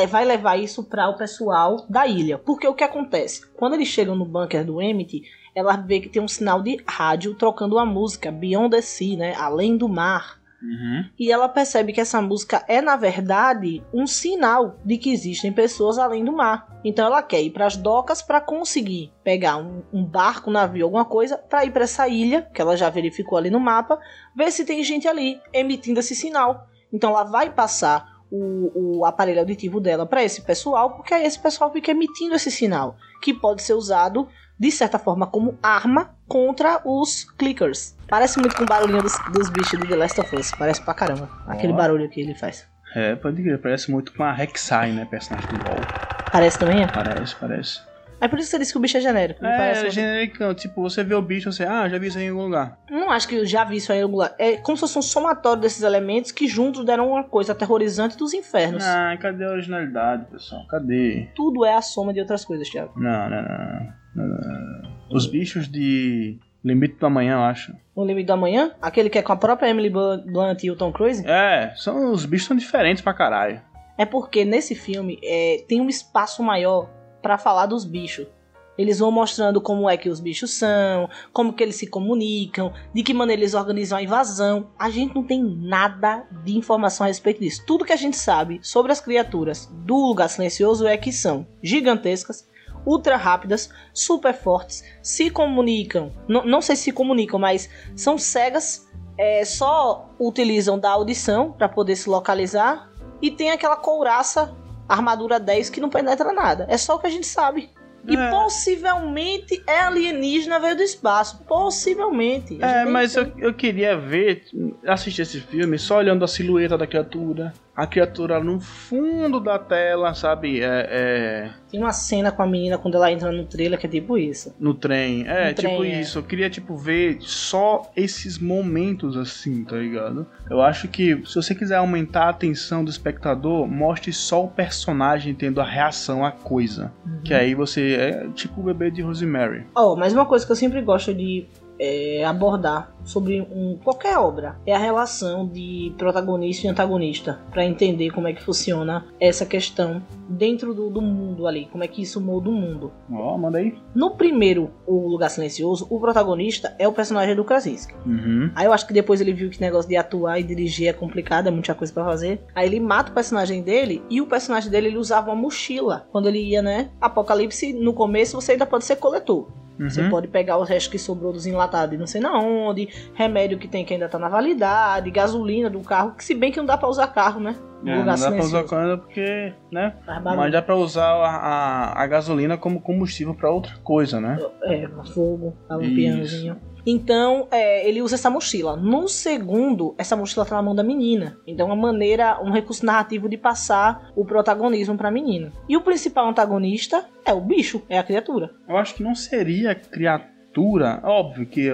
vai levar isso para o pessoal da ilha. Porque o que acontece? Quando eles chegam no bunker do Emmett, ela vê que tem um sinal de rádio trocando a música Beyond the Sea, né? Além do mar. Uhum. E ela percebe que essa música é, na verdade, um sinal de que existem pessoas além do mar. Então ela quer ir para as docas para conseguir pegar um, um, barco, um navio, alguma coisa, para ir para essa ilha, que ela já verificou ali no mapa, ver se tem gente ali emitindo esse sinal. Então ela vai passar o, o aparelho auditivo dela para esse pessoal, porque aí esse pessoal fica emitindo esse sinal, que pode ser usado de certa forma, como arma contra os clickers. Parece muito com o barulhinho dos, dos bichos do The Last of Us. Parece pra caramba. Aquele oh. barulho que ele faz. É, pode crer. Parece muito com a Rek'Sai, né? Personagem do LoL. Parece também, é? Parece, parece. É por isso que você disse que o bicho é genérico. É, parece é genérico. Tipo, você vê o bicho, você, ah, já vi isso aí em algum lugar. Não acho que eu já vi isso aí em algum lugar. É como se fosse um somatório desses elementos que juntos deram uma coisa aterrorizante dos infernos. Ah, cadê a originalidade, pessoal? Cadê? Tudo é a soma de outras coisas, Thiago. Não, não, não. Os bichos de Limite do Amanhã, eu acho. O Limite do Amanhã? Aquele que é com a própria Emily Blunt e o Tom Cruise? É, são, os bichos são diferentes pra caralho. É porque nesse filme é, tem um espaço maior para falar dos bichos. Eles vão mostrando como é que os bichos são, como que eles se comunicam, de que maneira eles organizam a invasão. A gente não tem nada de informação a respeito disso. Tudo que a gente sabe sobre as criaturas do lugar silencioso é que são gigantescas, ultra rápidas, super fortes, se comunicam. Não, não sei se se comunicam, mas são cegas, é, só utilizam da audição para poder se localizar. E tem aquela couraça, armadura 10, que não penetra nada. É só o que a gente sabe. E é. possivelmente é alienígena veio do espaço. Possivelmente. É, mas eu, eu queria ver, assistir esse filme só olhando a silhueta da criatura a criatura no fundo da tela, sabe? É, é... Tem uma cena com a menina quando ela entra no trailer que é tipo isso. No trem. É, no tipo trem, é. isso. É. Eu queria, tipo, ver só esses momentos assim, tá ligado? Eu acho que se você quiser aumentar a atenção do espectador, mostre só o personagem tendo a reação à coisa. Uhum. Que aí você é tipo o bebê de Rosemary. Oh, mas uma coisa que eu sempre gosto de é, abordar sobre um, qualquer obra é a relação de protagonista e antagonista para entender como é que funciona essa questão dentro do, do mundo ali, como é que isso muda o mundo. Ó, oh, manda aí. No primeiro, O Lugar Silencioso, o protagonista é o personagem do Krasinski. Uhum. Aí eu acho que depois ele viu que negócio de atuar e dirigir é complicado, é muita coisa para fazer. Aí ele mata o personagem dele e o personagem dele ele usava uma mochila quando ele ia, né? Apocalipse, no começo você ainda pode ser coletor. Uhum. Você pode pegar o resto que sobrou dos enlatados e não sei na onde, remédio que tem que ainda tá na validade, gasolina do carro, que se bem que não dá pra usar carro, né? É, não dá silencioso. pra usar carro porque, né? Mas dá pra usar a, a, a gasolina como combustível pra outra coisa, né? É, fogo, lampiãozinho. Então, é, ele usa essa mochila. No segundo, essa mochila tá na mão da menina. Então, uma maneira, um recurso narrativo de passar o protagonismo pra menina. E o principal antagonista é o bicho, é a criatura. Eu acho que não seria criatura. Óbvio que é,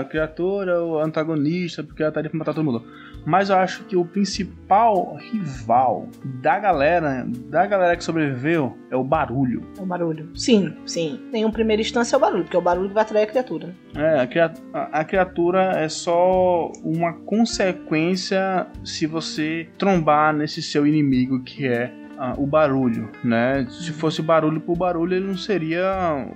a criatura é o antagonista, porque ela tá ali pra matar todo mundo. Mas eu acho que o principal rival da galera, da galera que sobreviveu, é o barulho. É o barulho. Sim, sim. Em uma primeira instância é o barulho, porque é o barulho que vai atrair a criatura. Né? É, a criatura, a criatura é só uma consequência se você trombar nesse seu inimigo que é o barulho, né? Se fosse barulho por barulho, ele não seria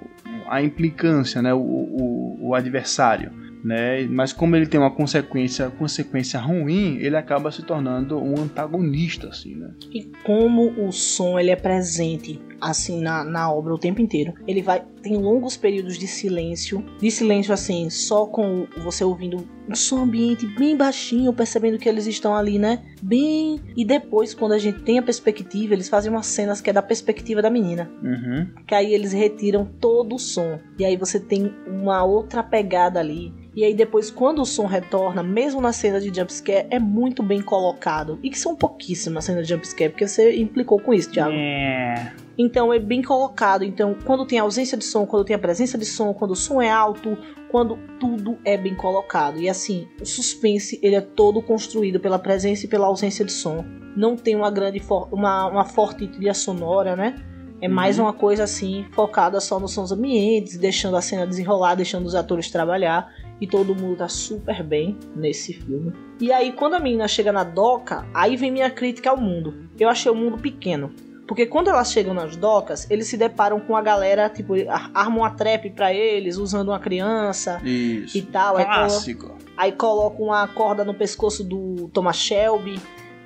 a implicância, né? o, o, o adversário né? Mas como ele tem uma consequência, consequência ruim, ele acaba se tornando um antagonista, assim, né? E como o som ele é presente assim na, na obra o tempo inteiro. Ele vai tem longos períodos de silêncio, de silêncio assim, só com você ouvindo um som ambiente bem baixinho, percebendo que eles estão ali, né? Bem. E depois, quando a gente tem a perspectiva, eles fazem umas cenas que é da perspectiva da menina. Uhum. Que aí eles retiram todo o som. E aí você tem uma outra pegada ali. E aí depois, quando o som retorna, mesmo na cena de jumpscare, é muito bem colocado. E que são pouquíssimas cenas de jumpscare, porque você implicou com isso, Thiago. É. Então é bem colocado. Então, quando tem ausência de som, quando tem a presença de som, quando o som é alto, quando tudo é bem colocado. E assim, o suspense ele é todo construído pela presença e pela ausência de som. Não tem uma grande uma, uma forte trilha sonora, né? É mais uhum. uma coisa assim, focada só nos sons ambientes, deixando a cena desenrolar, deixando os atores trabalhar. E todo mundo tá super bem nesse filme. E aí, quando a menina chega na doca, aí vem minha crítica ao mundo. Eu achei o mundo pequeno. Porque quando elas chegam nas docas, eles se deparam com a galera, tipo, armam uma trap para eles, usando uma criança Isso. e tal. Clássico. Aí, aí colocam uma corda no pescoço do Thomas Shelby,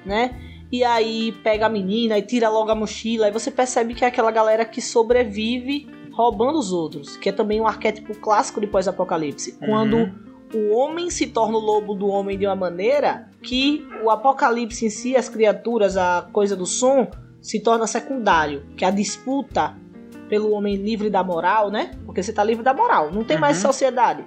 né? E aí pega a menina e tira logo a mochila. Aí você percebe que é aquela galera que sobrevive roubando os outros. Que é também um arquétipo clássico de pós-apocalipse. Uhum. Quando o homem se torna o lobo do homem de uma maneira que o apocalipse em si, as criaturas, a coisa do som, se torna secundário, que a disputa pelo homem livre da moral, né? Porque você está livre da moral, não tem uhum. mais sociedade.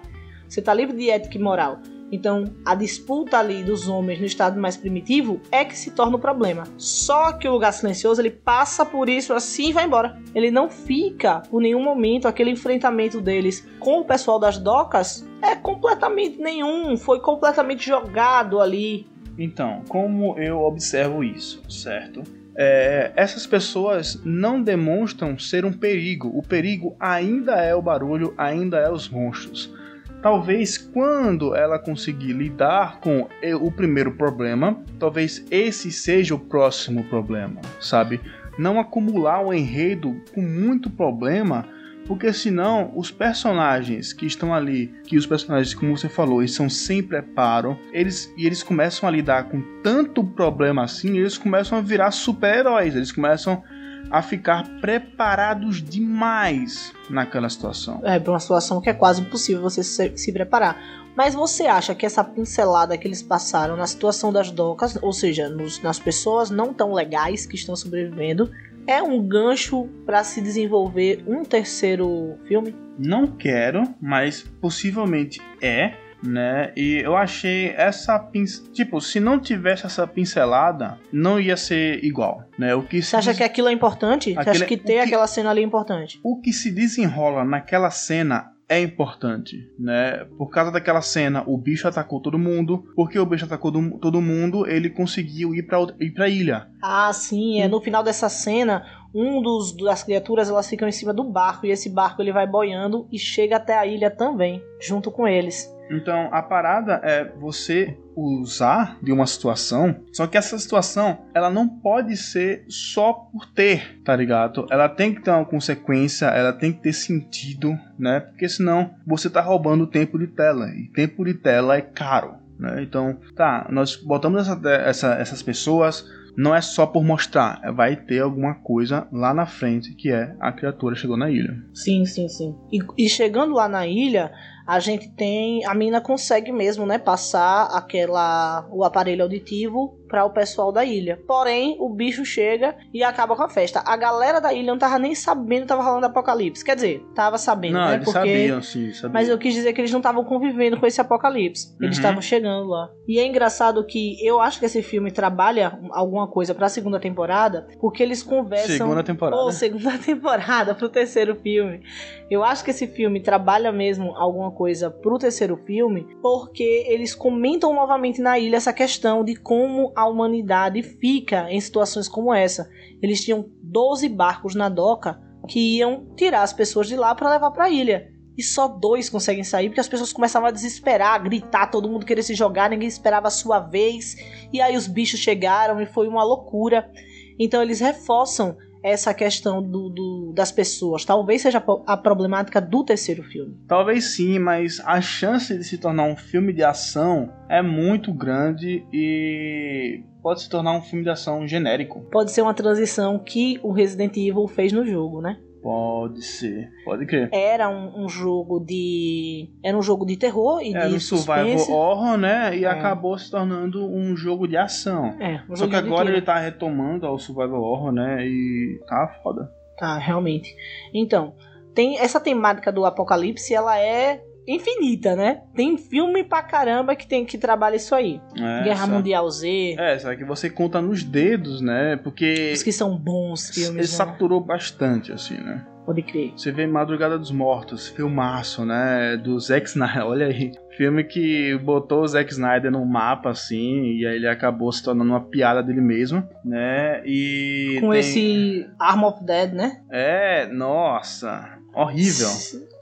Você está livre de ética e moral. Então, a disputa ali dos homens no estado mais primitivo é que se torna o problema. Só que o lugar silencioso, ele passa por isso assim e vai embora. Ele não fica por nenhum momento aquele enfrentamento deles com o pessoal das docas é completamente nenhum, foi completamente jogado ali. Então, como eu observo isso, certo? É, essas pessoas não demonstram ser um perigo. O perigo ainda é o barulho, ainda é os monstros. Talvez quando ela conseguir lidar com o primeiro problema, talvez esse seja o próximo problema, sabe? Não acumular o um enredo com muito problema porque senão os personagens que estão ali, que os personagens, como você falou, eles são sem preparo, eles e eles começam a lidar com tanto problema assim, eles começam a virar super-heróis, eles começam a ficar preparados demais naquela situação. É, para uma situação que é quase impossível você se, se preparar. Mas você acha que essa pincelada que eles passaram na situação das docas, ou seja, nos, nas pessoas não tão legais que estão sobrevivendo, é um gancho para se desenvolver um terceiro filme? Não quero, mas possivelmente é, né? E eu achei essa tipo, se não tivesse essa pincelada, não ia ser igual, né? O que Você acha que aquilo é importante? Você acha que ter que... aquela cena ali é importante? O que se desenrola naquela cena é importante, né? Por causa daquela cena, o bicho atacou todo mundo. Porque o bicho atacou do, todo mundo, ele conseguiu ir pra, ir pra ilha. Ah, sim. É no final dessa cena, um dos das criaturas elas ficam em cima do barco e esse barco ele vai boiando e chega até a ilha também, junto com eles. Então a parada é você usar de uma situação, só que essa situação ela não pode ser só por ter, tá ligado? Ela tem que ter uma consequência, ela tem que ter sentido, né? Porque senão você tá roubando tempo de tela e tempo de tela é caro. Né? Então, tá, nós botamos essa, essa, essas pessoas, não é só por mostrar, é, vai ter alguma coisa lá na frente que é a criatura chegou na ilha. Sim, sim, sim. E, e chegando lá na ilha, a gente tem. A mina consegue mesmo, né? Passar aquela. o aparelho auditivo para o pessoal da ilha. Porém, o bicho chega e acaba com a festa. A galera da ilha não tava nem sabendo que tava rolando apocalipse. Quer dizer, tava sabendo, não, né? Eles Porque... sabiam, sim, sabiam. Mas eu quis dizer que eles não estavam convivendo com esse apocalipse. Eles estavam uhum. chegando lá. E é engraçado que eu acho que esse filme trabalha alguma coisa pra segunda temporada, porque eles conversam. Segunda temporada. Ou segunda temporada pro terceiro filme. Eu acho que esse filme trabalha mesmo alguma coisa pro terceiro filme, porque eles comentam novamente na ilha essa questão de como a humanidade fica em situações como essa. Eles tinham 12 barcos na doca que iam tirar as pessoas de lá para levar para a ilha. E só dois conseguem sair porque as pessoas começavam a desesperar, a gritar, todo mundo queria se jogar, ninguém esperava a sua vez. E aí os bichos chegaram e foi uma loucura. Então eles reforçam essa questão do, do, das pessoas. Talvez seja a problemática do terceiro filme. Talvez sim, mas a chance de se tornar um filme de ação é muito grande e pode se tornar um filme de ação genérico. Pode ser uma transição que o Resident Evil fez no jogo, né? Pode ser, pode crer. Era um, um, jogo de. Era um jogo de terror e Era de um survival horror, né? E é. acabou se tornando um jogo de ação. É, um Só que agora ele tá retomando ao survival horror, né? E tá foda. Tá, realmente. Então, tem essa temática do apocalipse, ela é infinita, né? Tem filme pra caramba que tem que trabalhar isso aí. É, Guerra Mundial Z. É, só que você conta nos dedos, né? Porque. Os que são bons filmes. Ele né? saturou bastante, assim, né? Pode crer. Você vê Madrugada dos Mortos, filmaço, né? Do Zack Snyder, olha aí. Filme que botou o Zack Snyder no mapa, assim, e aí ele acabou se tornando uma piada dele mesmo, né? E. Com tem... esse Arm of Dead, né? É, nossa. Horrível.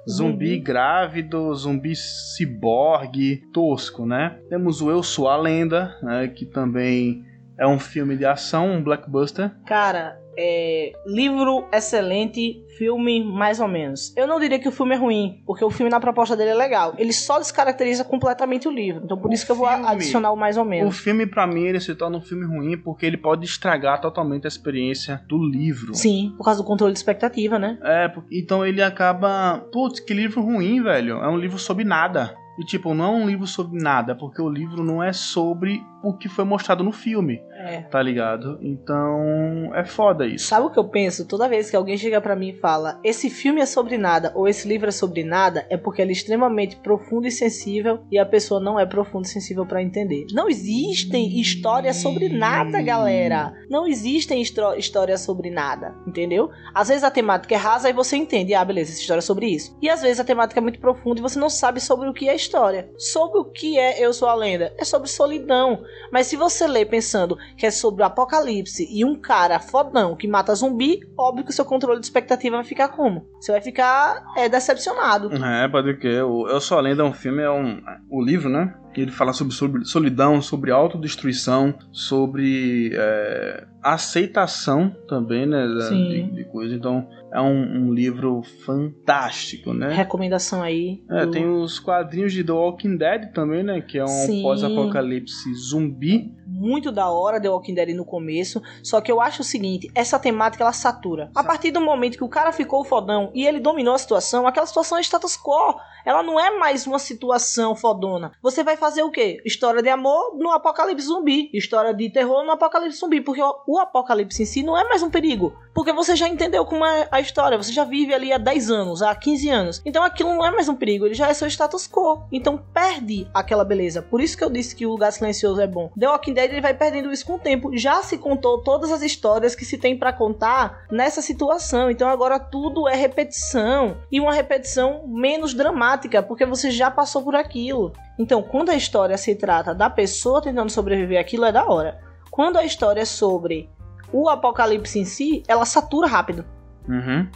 Zumbi uhum. grávido, zumbi ciborgue, tosco, né? Temos o Eu Sou a Lenda, né? Que também é um filme de ação, um blockbuster. Cara, é, livro excelente, filme mais ou menos. Eu não diria que o filme é ruim, porque o filme na proposta dele é legal. Ele só descaracteriza completamente o livro. Então por o isso que eu vou adicionar o mais ou menos. O filme para mim ele se torna um filme ruim porque ele pode estragar totalmente a experiência do livro. Sim, por causa do controle de expectativa, né? É, então ele acaba, putz, que livro ruim, velho. É um livro sobre nada. E tipo, não é um livro sobre nada, porque o livro não é sobre o que foi mostrado no filme. É. Tá ligado? Então é foda isso. Sabe o que eu penso? Toda vez que alguém chega para mim e fala esse filme é sobre nada ou esse livro é sobre nada, é porque ele é extremamente profundo e sensível e a pessoa não é profundo e sensível para entender. Não existem histórias sobre nada, galera. Não existem histórias sobre nada, entendeu? Às vezes a temática é rasa e você entende, ah, beleza, essa história é sobre isso. E às vezes a temática é muito profunda e você não sabe sobre o que é a história. Sobre o que é Eu Sou a Lenda? É sobre solidão. Mas se você lê pensando que é sobre o apocalipse e um cara fodão que mata zumbi, óbvio que o seu controle de expectativa vai ficar como? Você vai ficar é, decepcionado. É, pode que. Eu Sou a Lenda é um filme, é um. O livro, né? Ele fala sobre, sobre solidão, sobre autodestruição, sobre é, aceitação também, né? De, de, coisa. Então, é um, um, livro fantástico, né? Recomendação aí. É, do... tem os quadrinhos de The Walking Dead também, né? Que é um pós-apocalipse zumbi. Muito da hora The Walking Dead no começo. Só que eu acho o seguinte: essa temática ela satura. A partir do momento que o cara ficou fodão e ele dominou a situação, aquela situação é status quo. Ela não é mais uma situação fodona. Você vai fazer o quê? História de amor no apocalipse zumbi. História de terror no apocalipse zumbi. Porque o, apocalipse em si não é mais um perigo. Porque você já entendeu como é a história, você já vive ali há 10 anos, há 15 anos. Então aquilo não é mais um perigo, ele já é seu status quo. Então perde aquela beleza. Por isso que eu disse que o Lugar Silencioso é bom. The Walking Dead ele vai perdendo isso com o tempo. Já se contou todas as histórias que se tem para contar nessa situação. Então agora tudo é repetição. E uma repetição menos dramática, porque você já passou por aquilo. Então, quando a história se trata da pessoa tentando sobreviver aquilo, é da hora. Quando a história é sobre o apocalipse em si, ela satura rápido. Uhum.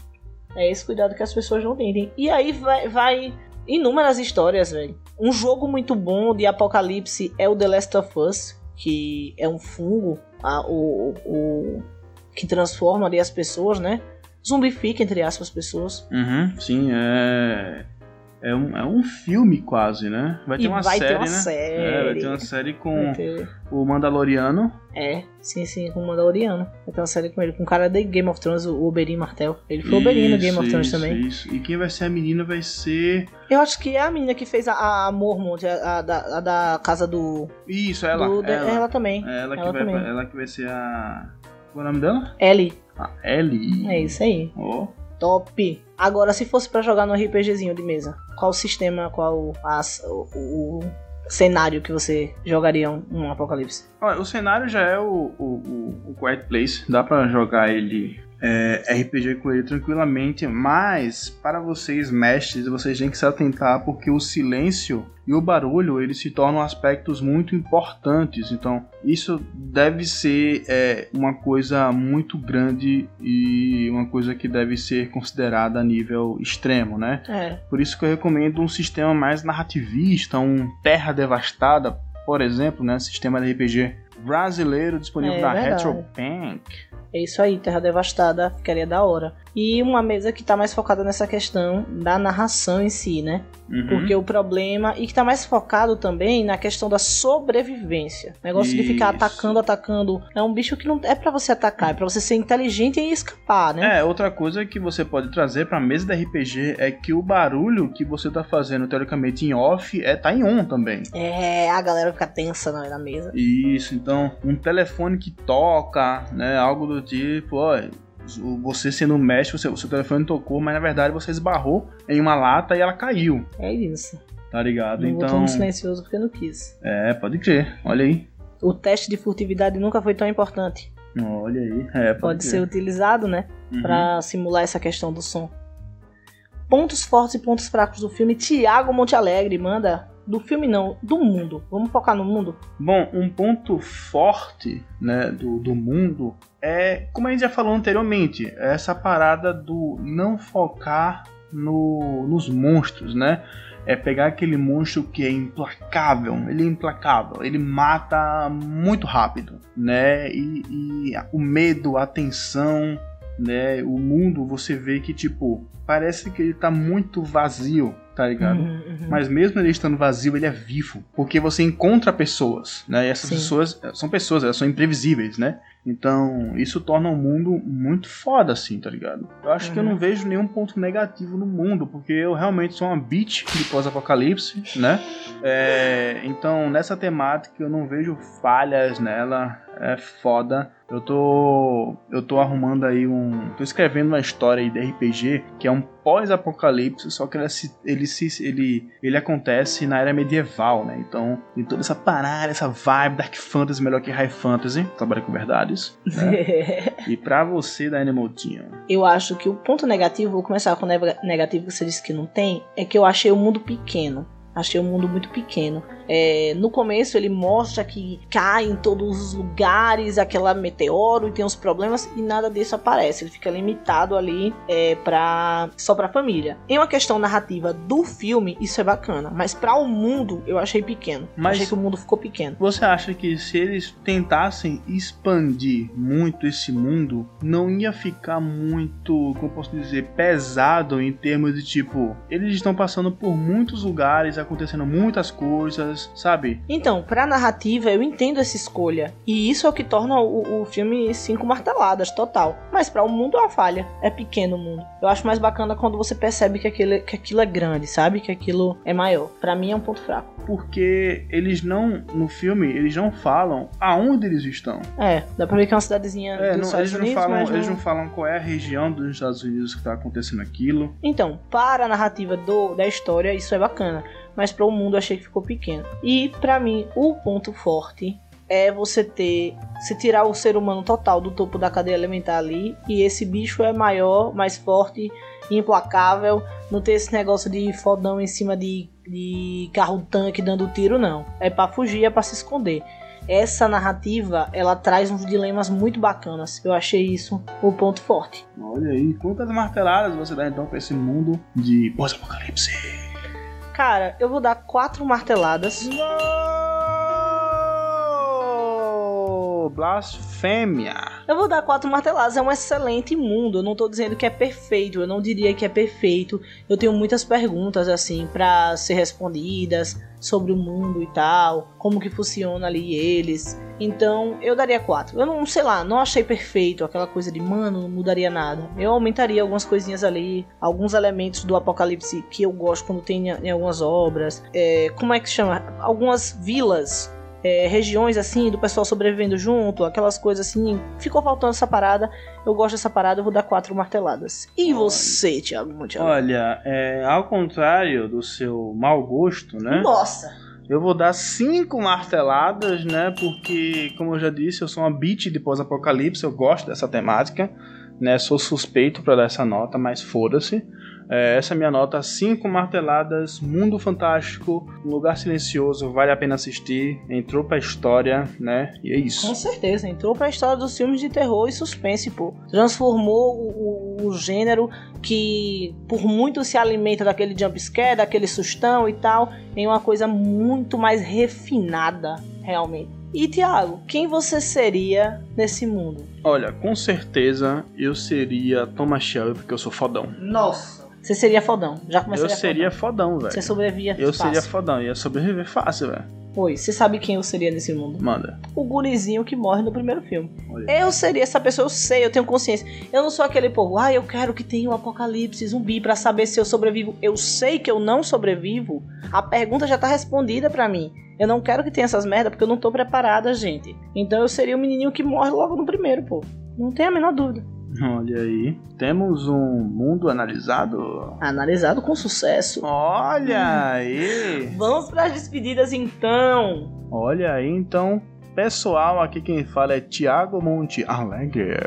É esse cuidado que as pessoas não têm. E aí vai, vai inúmeras histórias, velho. Um jogo muito bom de apocalipse é o The Last of Us, que é um fungo, a, o, o, que transforma ali as pessoas, né? Zumbifica, entre aspas, as pessoas. Uhum, sim, é é um, é um filme quase, né? Vai ter e uma vai série, ter uma né? série. É, vai ter uma série com ter... o Mandaloriano. É, sim, sim, com o Mandaloriano. Vai ter uma série com ele, com o cara de Game of Thrones, o Oberyn Martel. Ele foi Oberyn no Game of Thrones isso, também. Isso. E quem vai ser a menina vai ser. Eu acho que é a menina que fez a, a Mormont, a, a, da, a da casa do. Isso, ela. do- ela, ela também. É ela, que ela vai, também. ela que vai ser a. Qual é o nome dela? Ellie. A Ellie. É isso aí. Ó. Top. Agora, se fosse pra jogar no RPGzinho de mesa, qual o sistema, qual o, o cenário que você jogaria um, um apocalipse? Olha, o cenário já é o, o, o, Quiet Place. Dá pra jogar ele. É, RPG com ele tranquilamente, mas para vocês mestres, vocês têm que se atentar porque o silêncio e o barulho eles se tornam aspectos muito importantes. Então, isso deve ser é, uma coisa muito grande e uma coisa que deve ser considerada a nível extremo, né? É. Por isso que eu recomendo um sistema mais narrativista, um Terra Devastada, por exemplo, né? Sistema de RPG brasileiro disponível É na verdade. Retrobank. É isso aí, Terra Devastada, ficaria da hora. E uma mesa que tá mais focada nessa questão da narração em si, né? Uhum. Porque o problema. E que tá mais focado também na questão da sobrevivência. Negócio de ficar Isso. atacando, atacando. É um bicho que não é pra você atacar, é pra você ser inteligente e escapar, né? É, outra coisa que você pode trazer pra mesa da RPG é que o barulho que você tá fazendo teoricamente em off é tá em on também. É, a galera fica tensa na mesa. Isso, então, um telefone que toca, né, algo do tipo, ó, você sendo mestre, o seu, o seu telefone tocou, mas na verdade você esbarrou em uma lata e ela caiu, É isso. tá ligado? Não Então, no silencioso porque não quis. é, pode crer, olha aí. O teste de furtividade nunca foi tão importante. Olha aí, é, pode, Pode ser utilizado, né? Uhum. Pra simular essa questão do som. Pontos fortes e pontos fracos do filme. Tiago Monte Alegre manda. Do filme não, do mundo. Vamos focar no mundo? Bom, um ponto forte né, do, do mundo é, como a gente já falou anteriormente, é essa parada do não focar no, nos monstros, né? É pegar aquele monstro que é implacável, ele é implacável, ele mata muito rápido, né? E, e o medo, a tensão, né? O mundo, você vê que, tipo, parece que ele tá muito vazio, tá ligado? Uhum, uhum. Mas mesmo ele estando vazio, ele é vivo. Porque você encontra pessoas, né? E essas Sim. pessoas eh, são pessoas, elas são imprevisíveis, né? Então, isso torna o mundo muito foda, assim, tá ligado? Eu acho que eu Uhum. não vejo nenhum ponto negativo no mundo, porque eu realmente sou uma bitch de pós-apocalipse, né? É, então, nessa temática, eu não vejo falhas nela. É foda. Eu tô. Eu tô arrumando aí um. tô escrevendo uma história aí de RPG que é um pós-apocalipse, só que ele, se- ele, se- ele, ele acontece na era medieval, né? Então tem toda essa parada, essa vibe Dark Fantasy melhor que High Fantasy, trabalha com verdades. Né? e pra você da Animal Team. eu acho que o ponto negativo, vou começar com o neg- negativo que você disse que não tem, é que eu achei o mundo pequeno. Achei o mundo muito pequeno. É, no começo ele mostra que cai em todos os lugares aquela meteoro e tem uns problemas e nada disso aparece. Ele fica limitado ali é, pra, só pra família. Em uma questão narrativa do filme, isso é bacana. Mas pra o mundo, eu achei pequeno. Mas- Achei que o mundo ficou pequeno. Você acha que se eles tentassem expandir muito esse mundo, não ia ficar muito, como posso dizer, pesado em termos de tipo, eles estão passando por muitos lugares, acontecendo muitas coisas, sabe? Então, pra narrativa, eu entendo essa escolha. E isso é o que torna o, o filme cinco marteladas, total. Mas para o mundo é uma falha. É pequeno o mundo. Eu acho mais bacana quando você percebe que aquilo, que aquilo é grande, sabe? Que aquilo é maior. Para mim é um ponto fraco. Porque eles não, no filme, eles não falam aonde eles estão. É, dá pra ver que é uma cidadezinha é, dos não, Estados eles Unidos, não falam, não... Eles não falam qual é a região dos Estados Unidos que tá acontecendo aquilo. Então, para a narrativa do, da história, isso é bacana. Mas para o mundo achei que ficou pequeno. E para mim, o ponto forte é você ter. Se tirar o ser humano total do topo da cadeia alimentar ali. E esse bicho é maior, mais forte, implacável. Não ter esse negócio de fodão em cima de, de carro-tanque dando tiro, não. É para fugir, é para se esconder. Essa narrativa, ela traz uns dilemas muito bacanas. Eu achei isso o ponto forte. Olha aí, quantas marteladas você dá então pra esse mundo de pós-apocalipse? Cara, eu vou dar quatro marteladas. blasfêmia. Eu vou dar quatro marteladas. É um excelente mundo. Eu não tô dizendo que é perfeito. Eu não diria que é perfeito. Eu tenho muitas perguntas, assim, para ser respondidas sobre o mundo e tal. Como que funciona ali eles. Então, eu daria quatro. Eu não sei lá, não achei perfeito aquela coisa de, mano, não mudaria nada. Eu aumentaria algumas coisinhas ali, alguns elementos do apocalipse que eu gosto quando tem em algumas obras. É, como é que chama? Algumas vilas é, regiões assim, do pessoal sobrevivendo junto, aquelas coisas assim. Ficou faltando essa parada. Eu gosto dessa parada, eu vou dar quatro marteladas. E você, Thiago Monteiro? Olha, é, ao contrário do seu mau gosto, né? Nossa! Eu vou dar cinco marteladas, né? Porque, como eu já disse, eu sou uma beat de pós-apocalipse, eu gosto dessa temática, né? Sou suspeito para dar essa nota, mas foda-se. É, essa é a minha nota: 5 marteladas, Mundo Fantástico, Um Lugar Silencioso, vale a pena assistir. Entrou pra história, né? E é isso. Com certeza, entrou pra história dos filmes de terror e suspense, pô. Transformou o, o, o gênero que por muito se alimenta daquele jumpscare, daquele sustão e tal, em uma coisa muito mais refinada, realmente. E Tiago, quem você seria nesse mundo? Olha, com certeza eu seria Thomas Shelby, porque eu sou fodão. Nossa! Você seria fodão. Já começaria Eu seria fodão, fodão velho. Você sobrevivia Eu fácil. seria fodão, ia sobreviver fácil, velho. Pois, você sabe quem eu seria nesse mundo? Manda. O gurizinho que morre no primeiro filme. Olha. Eu seria essa pessoa, eu sei, eu tenho consciência. Eu não sou aquele povo, ah, eu quero que tenha um apocalipse zumbi para saber se eu sobrevivo. Eu sei que eu não sobrevivo. A pergunta já tá respondida para mim. Eu não quero que tenha essas merdas porque eu não tô preparada, gente. Então eu seria o menininho que morre logo no primeiro, pô. Não tem a menor dúvida. Olha aí. Temos um mundo analisado. Analisado com sucesso. Olha hum. aí. Vamos para as despedidas então. Olha aí, então. Pessoal, aqui quem fala é Tiago Monte Alegre,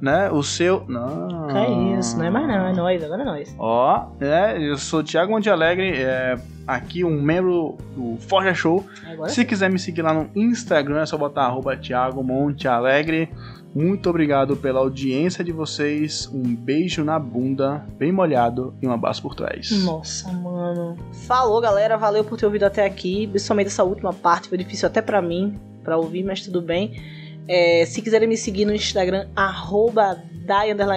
né? O seu... Não... Que é isso, não é mais não, é nós, agora é nós. Ó, é, eu sou Tiago Monte Alegre, é, aqui um membro do Forja Show. Agora Se sim. quiser me seguir lá no Instagram, é só botar arroba Tiago Monte Alegre. Muito obrigado pela audiência de vocês. Um beijo na bunda, bem molhado e um abraço por trás. Nossa, mano. Falou, galera. Valeu por ter ouvido até aqui. Principalmente essa última parte. Foi difícil até para mim, para ouvir, mas tudo bem. É, se quiserem me seguir no Instagram, arroba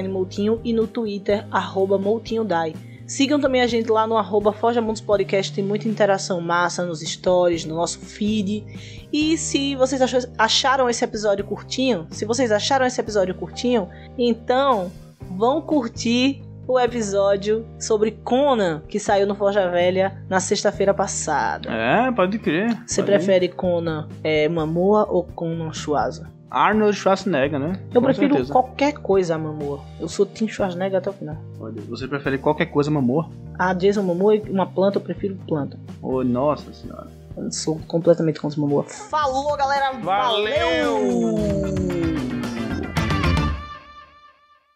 Moutinho e no Twitter, arroba MoutinhoDai. Sigam também a gente lá no arroba Forja Mundos Podcast, tem muita interação massa nos stories, no nosso feed. E se vocês acharam esse episódio curtinho, se vocês acharam esse episódio curtinho, então vão curtir o episódio sobre Conan, que saiu no Forja Velha na sexta-feira passada. É, pode crer. Você pode prefere ir. Conan é, Mamoa ou Conan Schwarza? Arnold Schwarzenegger, né? Eu Com prefiro certeza. qualquer coisa a. Eu sou Tim Schwarzenegger até o final. Olha, você prefere qualquer coisa Mamoa? Ah, Jason Momoa e uma planta, eu prefiro planta. Oh, nossa senhora. Eu sou completamente contra o Momoa. Falou, galera! Valeu! Valeu!